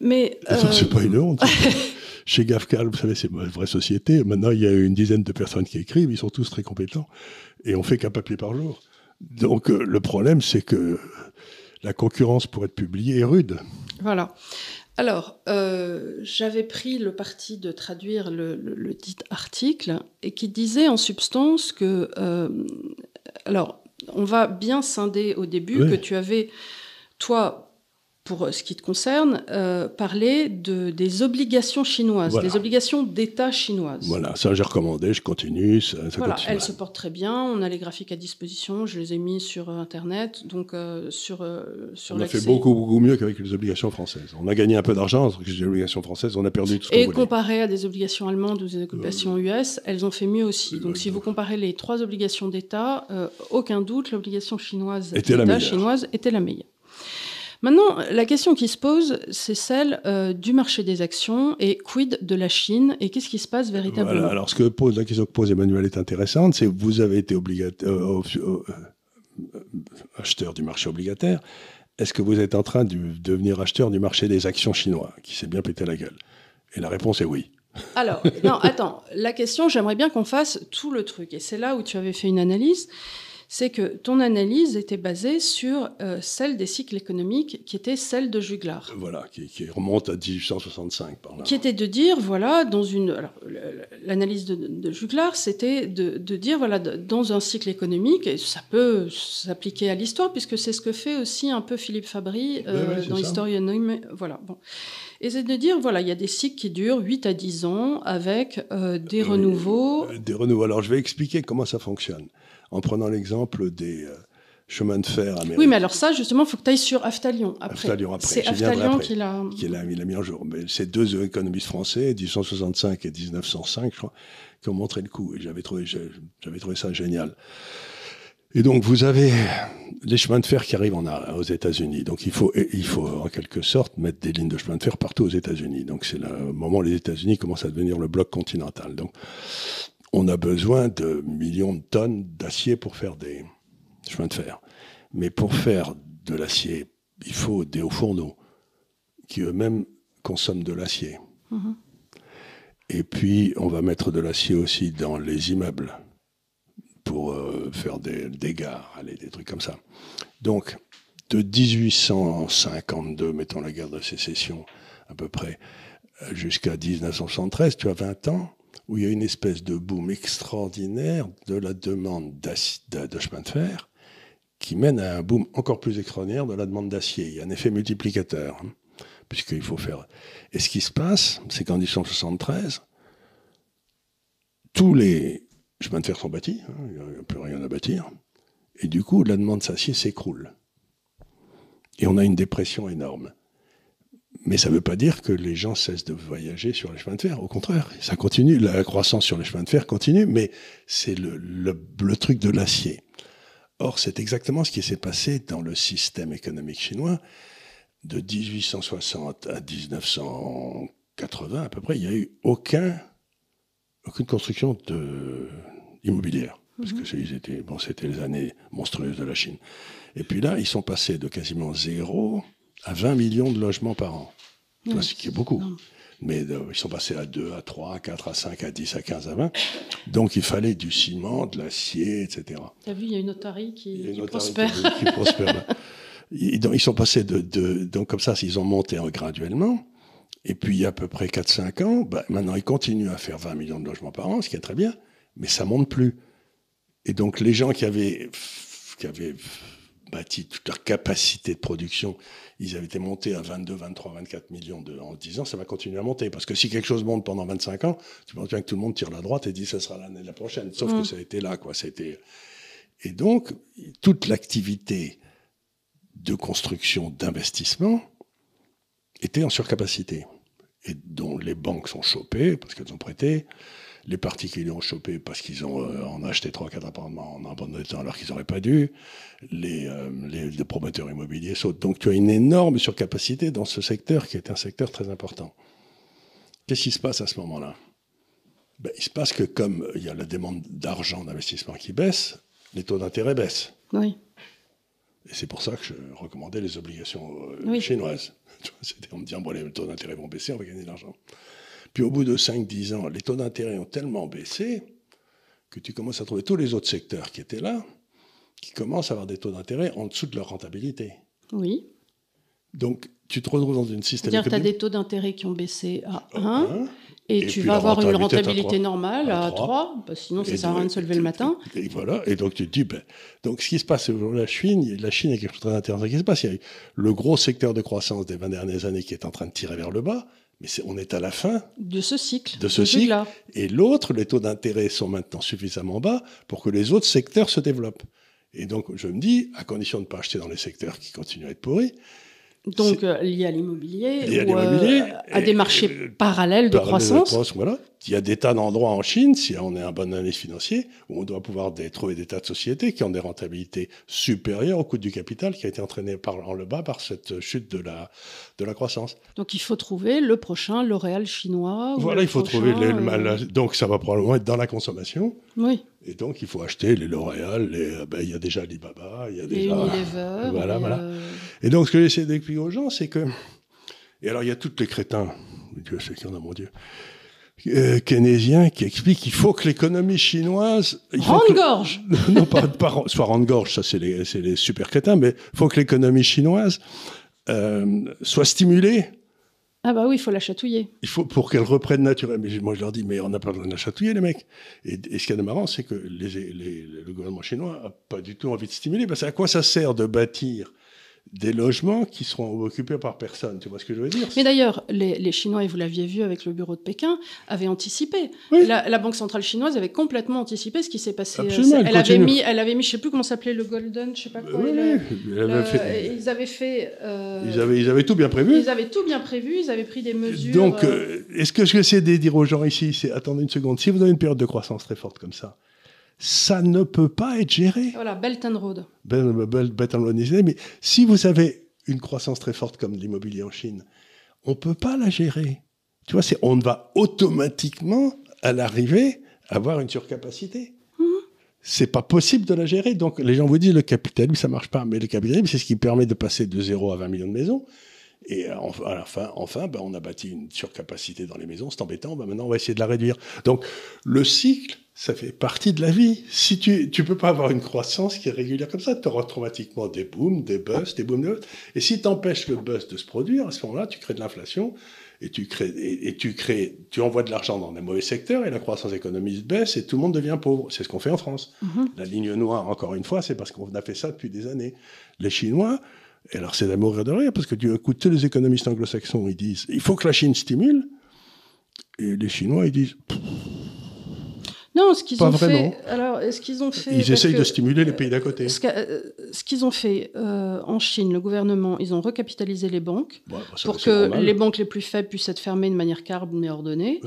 A: Mais
B: c'est pas une honte. Chez Gafcal, vous savez, c'est une vraie société. Maintenant, il y a une dizaine de personnes qui écrivent. Ils sont tous très compétents et on fait qu'un papier par jour. Donc euh, le problème, c'est que la concurrence pour être publiée est rude.
A: Voilà. Alors, euh, j'avais pris le parti de traduire le, dit article et qui disait en substance que, euh, alors, on va bien scinder au début que tu avais, toi, pour euh, ce qui te concerne, euh, parler de, des obligations chinoises, des obligations d'État chinoises.
B: Voilà, ça j'ai recommandé, je continue. Ça,
A: voilà, elles se portent très bien, on a les graphiques à disposition, je les ai mis sur euh, Internet, donc sur, sur
B: On a fait beaucoup, beaucoup mieux qu'avec les obligations françaises. On a gagné un peu d'argent avec les obligations françaises, on a perdu tout ce
A: Et comparé à des obligations allemandes ou des obligations US, elles ont fait mieux aussi. Donc si vous comparez les trois obligations d'État, aucun doute, l'obligation chinoise,
B: était
A: chinoise était la meilleure. Maintenant, la question qui se pose, c'est celle euh, du marché des actions et quid de la Chine et qu'est-ce qui se passe véritablement voilà,
B: Alors, ce que pose, la question que pose Emmanuel est intéressante, c'est vous avez été euh, euh, acheteur du marché obligataire. Est-ce que vous êtes en train de devenir acheteur du marché des actions chinois, qui s'est bien pété la gueule? Et la réponse est oui.
A: Alors, non, attends, la question, j'aimerais bien qu'on fasse tout le truc. Et c'est là où tu avais fait une analyse c'est que ton analyse était basée sur euh, celle des cycles économiques qui était celle de Juglar.
B: Voilà, qui, remonte à 1865 par là.
A: Qui était de dire, voilà, dans une... L'analyse de, Juglar, c'était de, dire, voilà, dans un cycle économique, et ça peut s'appliquer à l'histoire, puisque c'est ce que fait aussi un peu Philippe Fabry euh, dans Historianum. Voilà, bon. Et c'est de dire, voilà, il y a des cycles qui durent 8 à 10 ans avec euh, des renouveaux.
B: Des renouveaux. Alors, je vais expliquer comment ça fonctionne en prenant l'exemple des euh, chemins de fer américains.
A: Oui, mais alors ça, justement, il faut que tu ailles sur Aftalion après.
B: Aftalion après.
A: C'est Aftalion qui l'a...
B: Qui l'a mis en jour. Mais ces deux économistes français, 1865 et 1905, je crois, qui ont montré le coup. Et j'avais trouvé, j'avais trouvé ça génial. Et donc, vous avez les chemins de fer qui arrivent en, aux États-Unis. Donc, il faut, il faut en quelque sorte mettre des lignes de chemin de fer partout aux États-Unis. Donc, c'est le moment où les États-Unis commencent à devenir le bloc continental. Donc, on a besoin de millions de tonnes d'acier pour faire des chemins de fer. Mais pour faire de l'acier, il faut des hauts fourneaux qui eux-mêmes consomment de l'acier. Mhm. Et puis, on va mettre de l'acier aussi dans les immeubles pour euh, faire des, aller, des trucs comme ça. Donc, de 1852, mettons la guerre de sécession à peu près, jusqu'à 1973, tu as 20 ans, où il y a une espèce de boom extraordinaire de la demande de, chemin de fer qui mène à un boom encore plus extraordinaire de la demande d'acier. Il y a un effet multiplicateur, hein, puisqu'il faut faire... Et ce qui se passe, c'est qu'en 1973, tous les chemins de fer sont bâtis, hein, il n'y a plus rien à bâtir, et du coup, la demande d'acier s'écroule. Et on a une dépression énorme. Mais ça ne veut pas dire que les gens cessent de voyager sur les chemins de fer. Au contraire, ça continue. La croissance sur les chemins de fer continue, mais c'est le, le, truc de l'acier. Or, c'est exactement ce qui s'est passé dans le système économique chinois de 1860 à 1980 à peu près. Il n'y a eu aucun, aucune construction de, immobilière. Parce que c'était bon, les années monstrueuses de la Chine. Et puis là, ils sont passés de quasiment zéro à 20 millions de logements par an. ce qui est beaucoup. Mais euh, ils sont passés à 2, à 3, à 4, à 5, à 10, à 15, à 20. Donc il fallait du ciment, de l'acier, etc.
A: T'as vu, il y a une otarie qui, qui prospère. Qui,
B: prospère ils, ils, sont passés de, de, Donc comme ça, ils ont monté graduellement. Et puis il y a à peu près 4-5 ans, bah, maintenant ils continuent à faire 20 millions de logements par an, ce qui est très bien, mais ça monte plus. Et donc les gens qui avaient, qui avaient bâti toute leur capacité de production, ils avaient été montés à 22, 23, 24 millions de, en 10 ans, ça va continuer à monter. Parce que si quelque chose monte pendant 25 ans, tu penses bien que tout le monde tire la droite et dit ça sera l'année la prochaine. Sauf que mmh. ça a été là, quoi. Ça a été... Et donc, toute l'activité de construction, d'investissement était en surcapacité. Et dont les banques sont chopées parce qu'elles ont prêté les particuliers ont chopé parce qu'ils ont euh, en acheté 3-4 appartements en un bon temps alors qu'ils n'auraient pas dû. Les, euh, les, les, promoteurs immobiliers sautent. Donc tu as une énorme surcapacité dans ce secteur qui est un secteur très important. Qu'est-ce qui se passe à ce moment-là? Ben, Il se passe que comme il y a la demande d'argent d'investissement qui baisse, les taux d'intérêt baissent.
A: Oui.
B: Et c'est pour ça que je recommandais les obligations euh, chinoises. C'était en me disant, bon, les taux d'intérêt vont baisser, on va gagner de l'argent. Puis au bout de 5-10 ans, les taux d'intérêt ont tellement baissé que tu commences à trouver tous les autres secteurs qui étaient là, qui commencent à avoir des taux d'intérêt en dessous de leur rentabilité.
A: Oui.
B: Donc, tu te retrouves dans une système.
A: C'est-à-dire que tu as des taux d'intérêt qui ont baissé à 1, et, tu vas avoir une rentabilité normale à 3, bah, sinon ça ne sert à rien de se lever le matin.
B: Et, voilà, et donc tu te dis, ben, donc ce qui se passe aujourd'hui la Chine, la Chine, il y a quelque chose de très intéressant qui se passe? Il y a le gros secteur de croissance des 20 dernières années qui est en train de tirer vers le bas, mais on est à la fin
A: de ce cycle.
B: De ce cycle. Et l'autre, les taux d'intérêt sont maintenant suffisamment bas pour que les autres secteurs se développent. Et donc, je me dis, à condition de ne pas acheter dans les secteurs qui continuent à être pourris,
A: donc euh, lié à l'immobilier ou euh, à des marchés parallèles de croissance.
B: Voilà. Il y a des tas d'endroits en Chine, si on est un bon analyste financier, où on doit pouvoir trouver des tas de sociétés qui ont des rentabilités supérieures au coût du capital qui a été entraîné par, en le bas par cette chute de la, de la croissance.
A: Donc il faut trouver le prochain L'Oréal chinois.
B: Voilà, il faut trouver les, euh, donc ça va probablement être dans la consommation.
A: Oui.
B: Et donc il faut acheter les L'Oréal, les, ben, il y a déjà Alibaba, il y a déjà
A: Unilever.
B: Voilà, voilà. Et donc ce que j'essaie d'expliquer aux gens, c'est que et alors il y a tous les crétins, Dieu sait qu'il y en a, mon Dieu euh, keynésien qui explique qu'il faut que l'économie chinoise...
A: Rende-gorge
B: Non, pas, pas soit rende-gorge, ça c'est les, les, super crétins, mais il faut que l'économie chinoise euh, soit stimulée.
A: Ah bah oui, il faut la chatouiller.
B: Il faut pour qu'elle reprenne naturellement. Mais moi je leur dis, mais on n'a pas besoin de la chatouiller les mecs. Et, ce qui est marrant, c'est que les, les, le gouvernement chinois n'a pas du tout envie de stimuler. Parce à quoi ça sert de bâtir des logements qui seront occupés par personne. Tu vois ce que je veux dire?
A: Mais d'ailleurs, les, Chinois, et vous l'aviez vu avec le bureau de Pékin, avaient anticipé. La, Banque centrale chinoise avait complètement anticipé ce qui s'est passé.
B: Absolument,
A: elle, avait mis, elle avait mis, je sais plus comment s'appelait le Golden, je sais pas quoi.
B: Oui,
A: ils avaient fait.
B: Euh, ils, avaient, ils avaient tout bien prévu.
A: Ils avaient tout bien prévu. Ils avaient pris des mesures.
B: Donc, euh, est-ce que je vais essayer de dire aux gens ici, c'est attendez une seconde. Si vous avez une période de croissance très forte comme ça, ça ne peut pas être géré.
A: Voilà, Belt and Road.
B: Belt and Road, mais si vous avez une croissance très forte comme l'immobilier en Chine, on ne peut pas la gérer. Tu vois, on va automatiquement, à l'arrivée, avoir une surcapacité. Ce mhm. C'est pas possible de la gérer. Donc, les gens vous disent le capitalisme, ça marche pas. Mais le capitalisme, c'est ce qui permet de passer de 0 à 20 millions de maisons. Et à la fin, enfin ben, on a bâti une surcapacité dans les maisons, c'est embêtant, ben maintenant on va essayer de la réduire. Donc le cycle, ça fait partie de la vie. Si tu tu peux pas avoir une croissance qui est régulière comme ça, tu auras automatiquement des booms, des buzz, des booms. Et si tu empêches le buzz de se produire, à ce moment-là, tu crées de l'inflation et tu crées et, tu crées, tu envoies de l'argent dans des mauvais secteurs et la croissance économique baisse et tout le monde devient pauvre. C'est ce qu'on fait en France. Mm-hmm. La ligne noire, encore une fois, c'est parce qu'on a fait ça depuis des années. Les Chinois, et alors c'est d'amour de rire parce que tu écoutes tous les économistes anglo-saxons, ils disent il faut que la Chine stimule, et les Chinois ils disent
A: non, ce qu'ils ont fait. Alors, ce qu'ils ont fait.
B: Ils essayent de stimuler les pays d'à côté.
A: Ce euh, qu'ils ont fait euh, en Chine, le gouvernement, ils ont recapitalisé les banques pour que les banques les plus faibles puissent être fermées de manière calme mais ordonnée.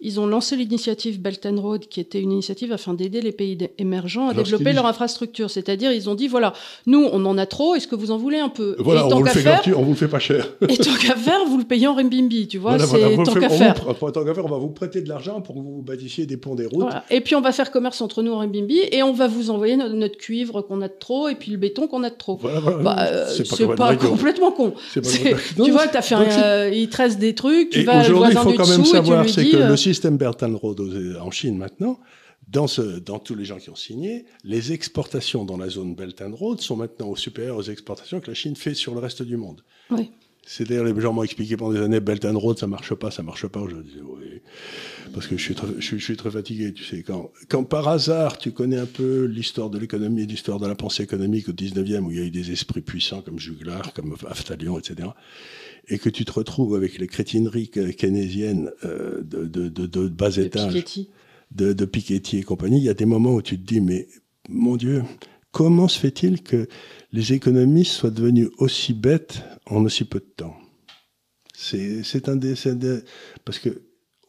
A: Ils ont lancé l'initiative Belt and Road, qui était une initiative afin d'aider les pays émergents à développer leur infrastructure. C'est-à-dire, ils ont dit voilà, nous, on en a trop. Est-ce que vous en voulez un peu?
B: Voilà, on, vous le fait faire, on vous le fait pas cher.
A: et tant qu'à faire, vous le payez en renminbi, tu vois. c'est tant qu'à faire.
B: tant qu'à faire, on va vous prêter de l'argent pour que vous bâtissiez des ponts, des routes.
A: Et puis on va faire commerce entre nous en RMB et on va vous envoyer notre, notre cuivre qu'on a de trop et puis le béton qu'on a de trop.
B: Voilà, voilà.
A: Bah, euh,
B: C'est pas complètement
A: pas
B: con.
A: complètement con.
B: C'est pas complètement-
A: Tu
B: Non,
A: vois, t'as fait un, euh, il te reste des trucs, tu
B: Et
A: vas le
B: aujourd'hui, il faut
A: du
B: quand même savoir, c'est que
A: euh,
B: le système Belt and Road en Chine maintenant, dans, ce, dans tous les gens qui ont signé, les exportations dans la zone Belt and Road sont maintenant au supérieur aux exportations que la Chine fait sur le reste du monde.
A: Oui.
B: C'est-à-dire, les gens m'ont expliqué pendant des années, Belt and Road, ça marche pas, ça marche pas. Je disais, oui, parce que je suis très, je, suis- je suis très fatigué, tu sais. Quand, quand par hasard, tu connais un peu l'histoire de l'économie et l'histoire de la pensée économique au 19e, où il y a eu des esprits puissants comme Juglar, comme Aftalion, etc., et que tu te retrouves avec les crétineries ke- keynésiennes euh, de, de, de, de bas
A: de
B: étage,
A: Piketty.
B: de, de Piketty et compagnie, il y a des moments où tu te dis, mais mon Dieu, comment se fait-il que les économistes soient devenus aussi bêtes en aussi peu de temps C'est un des... Parce que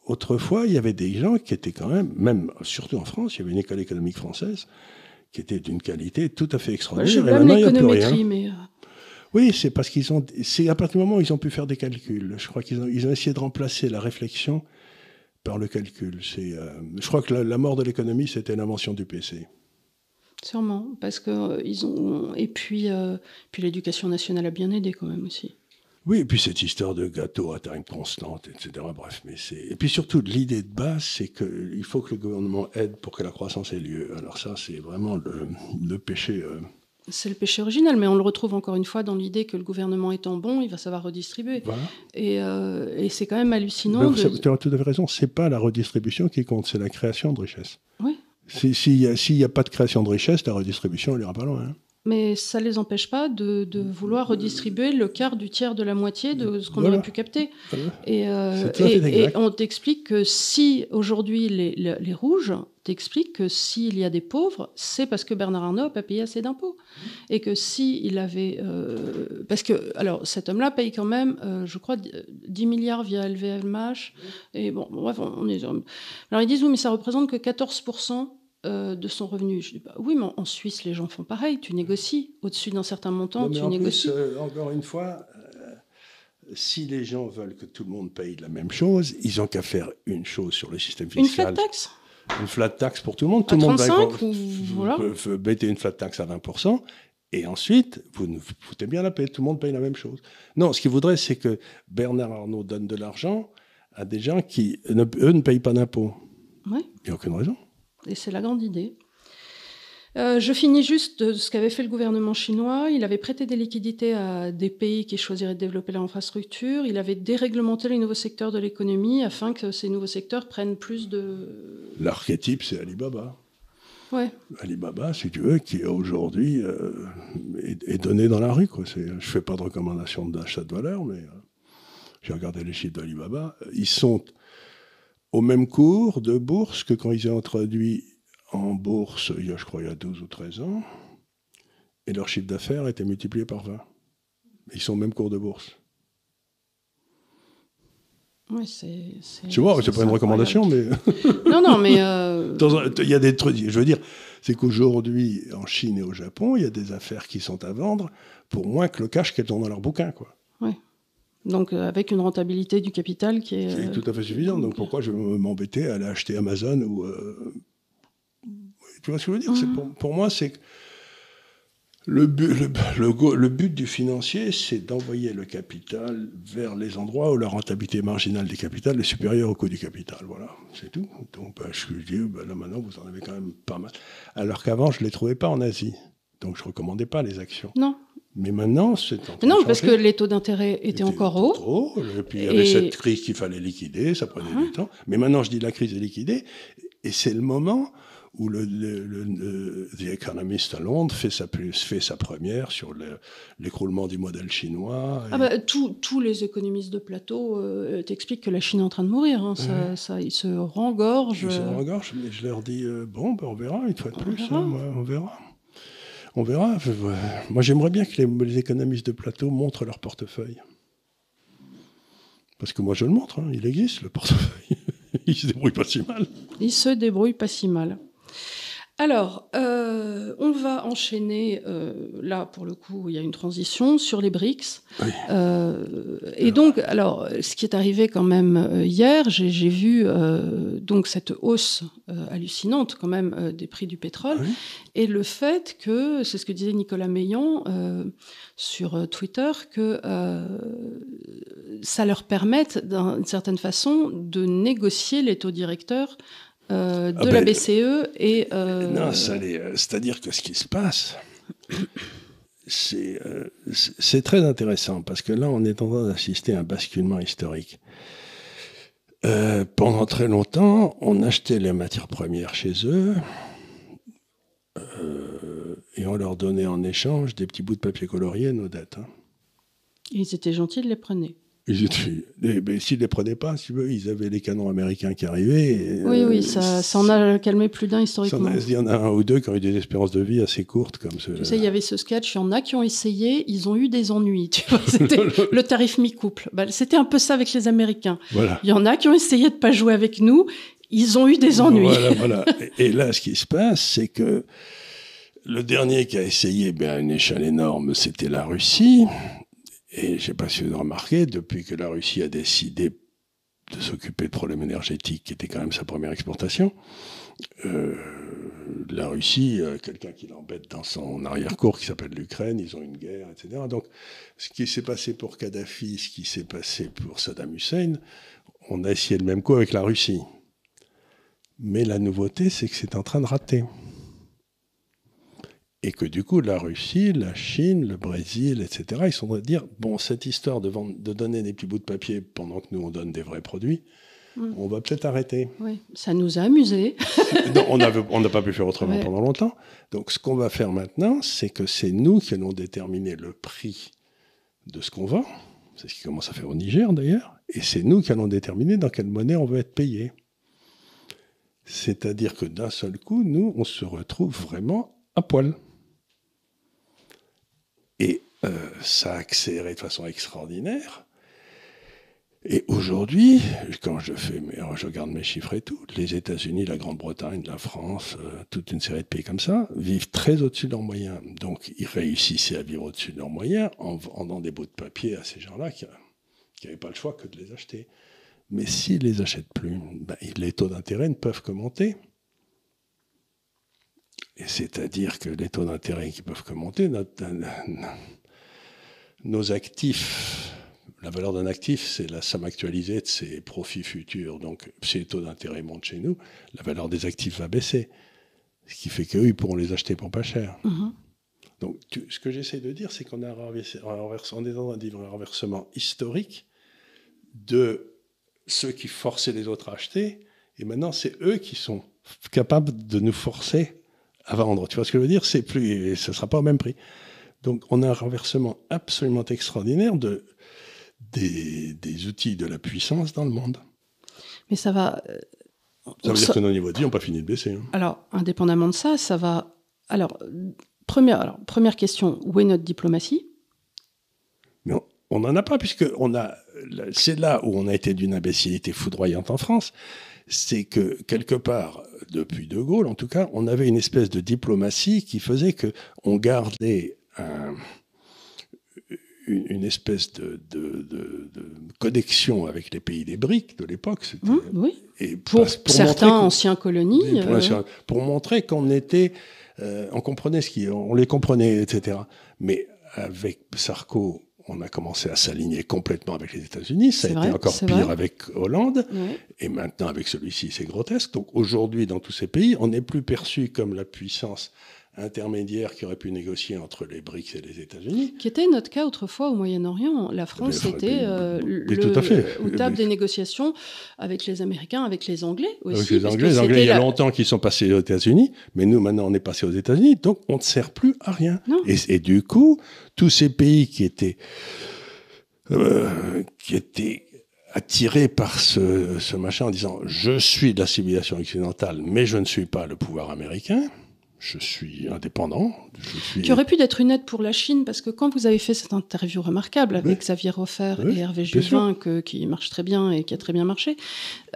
B: autrefois, il y avait des gens qui étaient quand même, même surtout en France, il y avait une école économique française qui était d'une qualité tout à fait
A: Ouais,
B: extraordinaire.
A: Je
B: et maintenant, il n'y a plus rien.
A: l'économétrie, mais euh,
B: Oui, c'est parce qu'ils ont. C'est à partir du moment où ils ont pu faire des calculs. Je crois qu'ils ont, ils ont essayé de remplacer la réflexion par le calcul. C'est. euh, je crois que la, la mort de l'économie, c'était l'invention du PC.
A: Sûrement, parce que euh, ils ont et puis euh, puis l'éducation nationale a bien aidé quand même aussi.
B: Oui, et puis cette histoire de gâteau à taille constante, etc. Bref, mais c'est. Et puis surtout, l'idée de base, c'est qu'il faut que le gouvernement aide pour que la croissance ait lieu. Alors ça, c'est vraiment le, le péché. euh,
A: C'est le péché original, mais on le retrouve encore une fois dans l'idée que le gouvernement étant bon, il va savoir redistribuer.
B: Voilà.
A: Et, euh, et c'est quand même hallucinant. De-
B: Tu as tout à fait raison. C'est pas la redistribution qui compte, c'est la création de richesse.
A: Oui.
B: Si- S'il n'y y a pas de création de richesse, la redistribution, elle ira pas loin. hein.
A: Mais ça les empêche pas de, de vouloir redistribuer le quart du tiers de la moitié de ce qu'on
B: Voilà.
A: aurait pu capter.
B: Voilà.
A: Et, euh, et- et on t'explique que si aujourd'hui les, les, les rouges t'expliquent que s'il y a des pauvres, c'est parce que Bernard Arnault n'a pas payé assez d'impôts. Et que si il avait... euh, parce que, alors, cet homme-là paye quand même, euh, je crois, 10 milliards via LVMH. Et bon, bref, on on est... Alors ils disent, oui, mais ça représente que 14% euh, de son revenu. Je dis, bah, oui, mais en Suisse, les gens font pareil. Tu négocies. Au-dessus d'un certain montant,
B: Non, mais
A: tu
B: en
A: négocies.
B: plus, euh, encore une fois, euh, si les gens veulent que tout le monde paye la même chose, ils ont qu'à faire une chose sur le système
A: Une
B: fiscal.
A: flat tax?
B: Une flat tax pour tout le monde. Tout le monde
A: 35
B: va
A: ou voilà.
B: mettez une flat tax à 20%. Et ensuite, vous nous foutez bien la paix, tout le monde paye la même chose. Non, ce qu'il voudrait, c'est que Bernard Arnault donne de l'argent à des gens qui, ne- eux, ne payent pas d'impôts.
A: Ouais.
B: Il n'y a aucune raison.
A: Et c'est la grande idée. Euh, je finis juste de ce qu'avait fait le gouvernement chinois. Il avait prêté des liquidités à des pays qui choisiraient de développer l'infrastructure. Il avait déréglementé les nouveaux secteurs de l'économie afin que ces nouveaux secteurs prennent plus de...
B: L'archétype, c'est Alibaba.
A: Ouais,
B: Alibaba, si tu veux, qui aujourd'hui euh, est, est donné dans la rue. Quoi. Je fais pas de recommandation d'achat de valeur, mais euh, j'ai regardé les chiffres d'Alibaba. Ils sont au même cours de bourse que quand ils ont introduit en bourse, il y a, je crois, il y a 12 ou 13 ans, et leur chiffre d'affaires a été multiplié par 20. Ils sont au même cours de bourse.
A: c'est...
B: Tu vois, c'est pas une recommandation, mais
A: Non, non, mais... euh,
B: Il y a des trucs. Je veux dire, c'est qu'aujourd'hui, en Chine et au Japon, il y a des affaires qui sont à vendre pour moins que le cash qu'elles ont dans leur bouquin, quoi.
A: Donc euh, avec une rentabilité du capital qui est...
B: C'est
A: euh,
B: tout à fait suffisant. Donc pourquoi je vais m'embêter à aller acheter Amazon ou. euh, Tu vois ce que je veux dire?
A: Mhm.
B: pour, pour moi, c'est que le but, le, le go- le but du financier, c'est d'envoyer le capital vers les endroits où la rentabilité marginale des capitales est supérieure au coût du capital. Voilà, c'est tout. Donc bah, je dis, bah, là maintenant, vous en avez quand même pas mal. Alors qu'avant, je ne les trouvais pas en Asie. Donc je ne recommandais pas les actions.
A: Non,
B: Mais maintenant, c'est en train
A: Mais non parce que les taux d'intérêt étaient
B: Était
A: encore hauts.
B: trop Et puis il y avait
A: Et-
B: cette crise qu'il fallait liquider, ça prenait
A: Ah.
B: du temps. Mais maintenant, je dis la crise est liquidée, et c'est le moment où le, le- le- le- The Economist à Londres fait sa, plus- fait sa première sur le- l'écroulement du modèle chinois.
A: Ah bah, tous- les économistes de plateau euh, t'expliquent que la Chine est en train de mourir. hein. Ça, ça, ils se rengorgent.
B: Je,
A: euh,
B: engorge, mais je leur dis, euh, bon, ben, on verra, une fois de plus,
A: verra.
B: hein, on verra. On verra. Ouais. Moi, j'aimerais bien que les, économistes de plateau montrent leur portefeuille. Parce que moi, je le montre, hein, il existe, le portefeuille. il se débrouille pas si mal.
A: Ils se débrouillent pas si mal. Alors, euh, on va enchaîner, euh, là pour le coup, il y a une transition sur les BRICS. Euh, et donc, alors, ce qui est arrivé quand même hier, j'ai vu donc cette hausse hallucinante quand même des prix du pétrole et le fait que, c'est ce que disait Nicolas Meillan sur Twitter, que ça leur permette d'une certaine façon de négocier les taux directeurs euh, de ah la ben, BCE et.
B: Euh, non, euh, c'est-à-dire que ce qui se passe, c'est très intéressant parce que là, on est en train d'assister à un basculement historique. pendant très longtemps, on achetait les matières premières chez eux et on leur donnait en échange des petits bouts de papier colorié nos dettes. Hein.
A: Ils étaient gentils de les prendre.
B: Mais, mais s'ils ne les prenaient pas, si ils avaient les canons américains qui arrivaient.
A: oui, oui, ça, ça, en a calmé plus d'un historiquement.
B: il y en a un ou deux qui ont eu des espérances de vie assez courtes comme
A: ce. Tu sais, il y avait ce sketch, il y en a qui ont essayé, ils ont eu des ennuis. Tu vois, c'était le tarif mi-couple. Bah, c'était un peu ça avec les Américains. Voilà. Il y en a qui ont essayé de pas jouer avec nous, ils ont eu des ennuis.
B: Voilà, voilà. Et là, ce qui se passe, c'est que le dernier qui a essayé ben, à une échelle énorme, c'était la Russie. Et je ne sais pas si vous avez remarqué, depuis que la Russie a décidé de s'occuper de problèmes énergétiques, qui était quand même sa première exportation, euh, la Russie, euh, quelqu'un qui l'embête dans son arrière-cour, qui s'appelle l'Ukraine, ils ont une guerre, etc. Donc, ce qui s'est passé pour Kadhafi, ce qui s'est passé pour Saddam Hussein, on a essayé le même coup avec la Russie. Mais la nouveauté, c'est que c'est en train de rater et que du coup, la Russie, la Chine, le Brésil, etc., ils sont en train de dire bon, cette histoire de, de donner des petits bouts de papier pendant que nous, on donne des vrais produits, mm. on va peut-être arrêter.
A: Oui, ça nous a amusés.
B: on n'a pas pu faire autrement pendant longtemps. Donc, ce qu'on va faire maintenant, c'est que c'est nous qui allons déterminer le prix de ce qu'on vend. C'est ce qui commence à faire au Niger, d'ailleurs. Et c'est nous qui allons déterminer dans quelle monnaie on veut être payé. C'est-à-dire que d'un seul coup, nous, on se retrouve vraiment à poil. Et euh, ça a accéléré de façon extraordinaire. Et aujourd'hui, quand je fais, je regarde mes chiffres et tout, les États-Unis, la Grande-Bretagne, la France, euh, toute une série de pays comme ça, vivent très au-dessus de leurs moyens. Donc, ils réussissaient à vivre au-dessus de leurs moyens en vendant des bouts de papier à ces gens-là qui n'avaient pas le choix que de les acheter. Mais s'ils les achètent plus, ben, les taux d'intérêt ne peuvent que monter. Et c'est-à-dire que les taux d'intérêt qui peuvent monter, nos actifs, la valeur d'un actif, c'est la somme actualisée de ses profits futurs. Donc, si les taux d'intérêt montent chez nous, la valeur des actifs va baisser. Ce qui fait qu'eux, ils pourront les acheter pour pas cher. Mm-hmm. Donc, ce que j'essaie de dire, c'est qu'on a on est dans un renversement historique de ceux qui forçaient les autres à acheter, et maintenant, c'est eux qui sont capables de nous forcer à vendre. Tu vois ce que je veux dire? C'est plus, ce sera pas au même prix. Donc, on a un renversement absolument extraordinaire de, des, outils de la puissance dans le monde.
A: Mais ça va.
B: Euh, ça veut dire que nos niveaux de vie n'ont pas fini de baisser. Hein.
A: Alors, indépendamment de ça, ça va. Alors, première, alors, première question où est notre diplomatie?
B: Non, on n'en a pas, puisque on a. C'est là où on a été d'une imbécilité foudroyante en France c'est que quelque part, depuis De Gaulle en tout cas, on avait une espèce de diplomatie qui faisait que on gardait une, espèce de, connexion avec les pays des briques de l'époque.
A: Mmh, oui. Et pour, certains anciens colonies.
B: Euh. Pour, montrer qu'on était, euh, on comprenait ce qui, on les comprenait, etc. Mais avec Sarko, on a commencé à s'aligner complètement avec les États-Unis. Ça a été encore pire avec Hollande. Et maintenant, avec celui-ci, c'est grotesque. Donc aujourd'hui, dans tous ces pays, on n'est plus perçu comme la puissance intermédiaire qui aurait pu négocier entre les BRICS et les États-Unis.
A: Qui était notre cas autrefois au Moyen-Orient. La France était euh, le, au table des négociations avec les Américains, avec les Anglais aussi.
B: Avec les Anglais, les Anglais il y a longtemps qu'ils sont passés aux États-Unis, mais nous maintenant on est passé aux États-Unis, donc on ne sert plus à rien. Et, et, du coup, tous ces pays qui étaient euh, qui étaient attirés par ce, ce machin en disant je suis de la civilisation occidentale, mais je ne suis pas le pouvoir américain je suis indépendant. Je suis...
A: Qui aurait pu être une aide pour la Chine, parce que quand vous avez fait cette interview remarquable avec Xavier Roffer et Hervé Juvin, que, qui marche très bien et qui a très bien marché,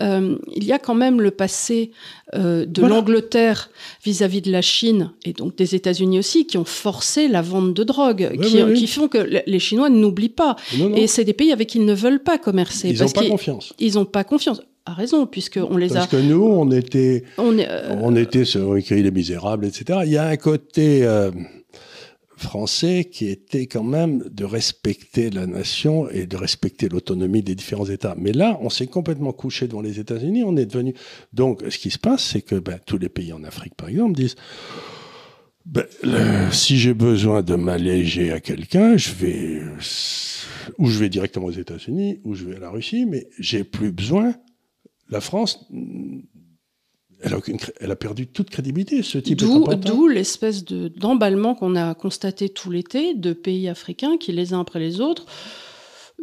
A: euh, il y a quand même le passé euh, de l'Angleterre vis-à-vis de la Chine, et donc des États-Unis aussi, qui ont forcé la vente de drogue, qui, qui, font que les Chinois n'oublient pas. Et c'est des pays avec qui ils ne veulent pas commercer.
B: Ils n'ont pas confiance.
A: Ils n'ont pas confiance a raison, puisqu'on les
B: a.
A: Parce
B: que nous, on était, on, euh, on était sur écrit Les Misérables, etc. Il y a un côté euh, français qui était quand même de respecter la nation et de respecter l'autonomie des différents États. Mais là, on s'est complètement couché devant les États-Unis. On est devenu. Donc, ce qui se passe, c'est que ben, tous les pays en Afrique, par exemple, disent. Ben, si j'ai besoin de m'alléger à quelqu'un, je vais ou je vais directement aux États-Unis, ou je vais à la Russie, mais j'ai plus besoin la France, elle a, elle a, perdu toute crédibilité, ce type
A: de D'où l'espèce d'emballement qu'on a constaté tout l'été de pays africains qui, les uns après les autres,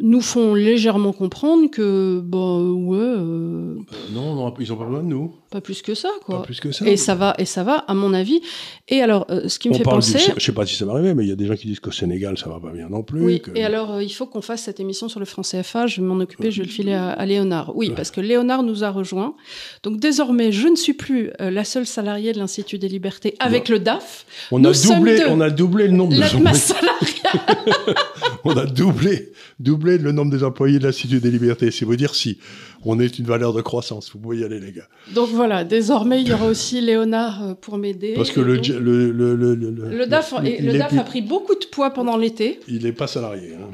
A: nous font légèrement comprendre que, bah ouais. Euh,
B: non, non, ils ont pas besoin de nous.
A: Pas plus que ça, quoi.
B: Pas plus que ça.
A: Et ça va, et ça va, à mon avis. Et alors, euh, ce qui me fait penser.
B: Je sais pas si ça va arriver, mais il y a des gens qui disent qu'au Sénégal, ça va pas bien non plus.
A: Oui. Et alors, euh, il faut qu'on fasse cette émission sur le franc CFA. Je vais m'en occuper. Je vais le filer à, Léonard. Oui, parce que Léonard nous a rejoint. Donc désormais, je ne suis plus la seule salariée de l'Institut des Libertés avec le DAF.
B: On a doublé, on a doublé le nombre de
A: salariés.
B: on a doublé, doublé le nombre des employés de l'Institut des Libertés. C'est vous dire si on est une valeur de croissance. Vous pouvez y aller, les gars.
A: Donc voilà, désormais, il y aura aussi Léonard euh, pour m'aider.
B: Parce que le, le, le, le,
A: le, DAF, le DAF a pris beaucoup de poids pendant l'été.
B: Il n'est pas salarié. Hein,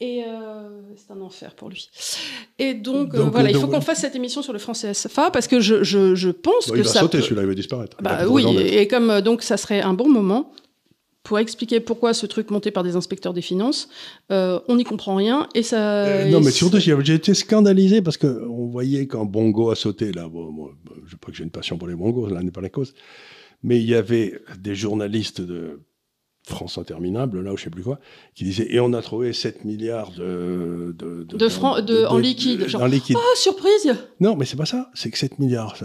A: Et euh, c'est un enfer pour lui. Et donc, euh, voilà, il faut qu'on fasse cette émission sur le français SFA parce que je, je, je pense que
B: il
A: ça.
B: Il va sauter, celui-là, il va disparaître.
A: Bah, oui, et comme donc ça serait un bon moment pour expliquer pourquoi ce truc monté par des inspecteurs des finances, euh, on n'y comprend rien et ça.
B: Euh, non, mais surtout, j'ai été scandalisé parce que on voyait quand Bongo a sauté là. Bon, moi, je sais pas que j'ai une passion pour les bongos, là n'est pas la cause, mais il y avait des journalistes de France interminable, là ou je sais plus quoi, qui disaient et on a trouvé 7 milliards de
A: de, de, francs de, en liquide. Genre, en liquide. Oh surprise
B: Non, mais c'est pas ça. C'est que 7 milliards,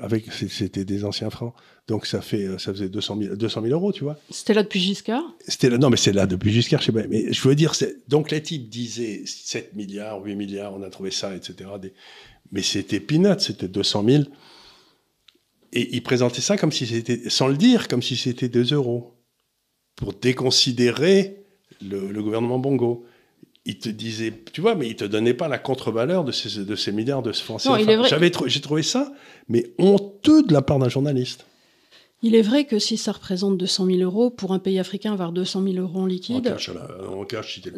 B: avec c'était des anciens francs. Donc ça fait, ça faisait 200 000, 200 000 euros, tu vois.
A: C'était là depuis Giscard?
B: C'était là, non, mais c'est là depuis Giscard, je sais pas. Mais je veux dire, donc les types disaient 7 milliards, 8 milliards, on a trouvé ça, etc. mais c'était peanuts, c'était 200 000. Et ils présentaient ça comme si c'était, sans le dire, comme si c'était 2 euros. Pour déconsidérer le, gouvernement Bongo. Il te disait, tu vois, mais il te donnait pas la contre-valeur de ces, de ces milliards de francs J'avais, j'ai trouvé ça, mais honteux de la part d'un journaliste.
A: Il est vrai que si ça représente 200 000 euros, pour un pays africain, avoir 200 000 euros en liquide,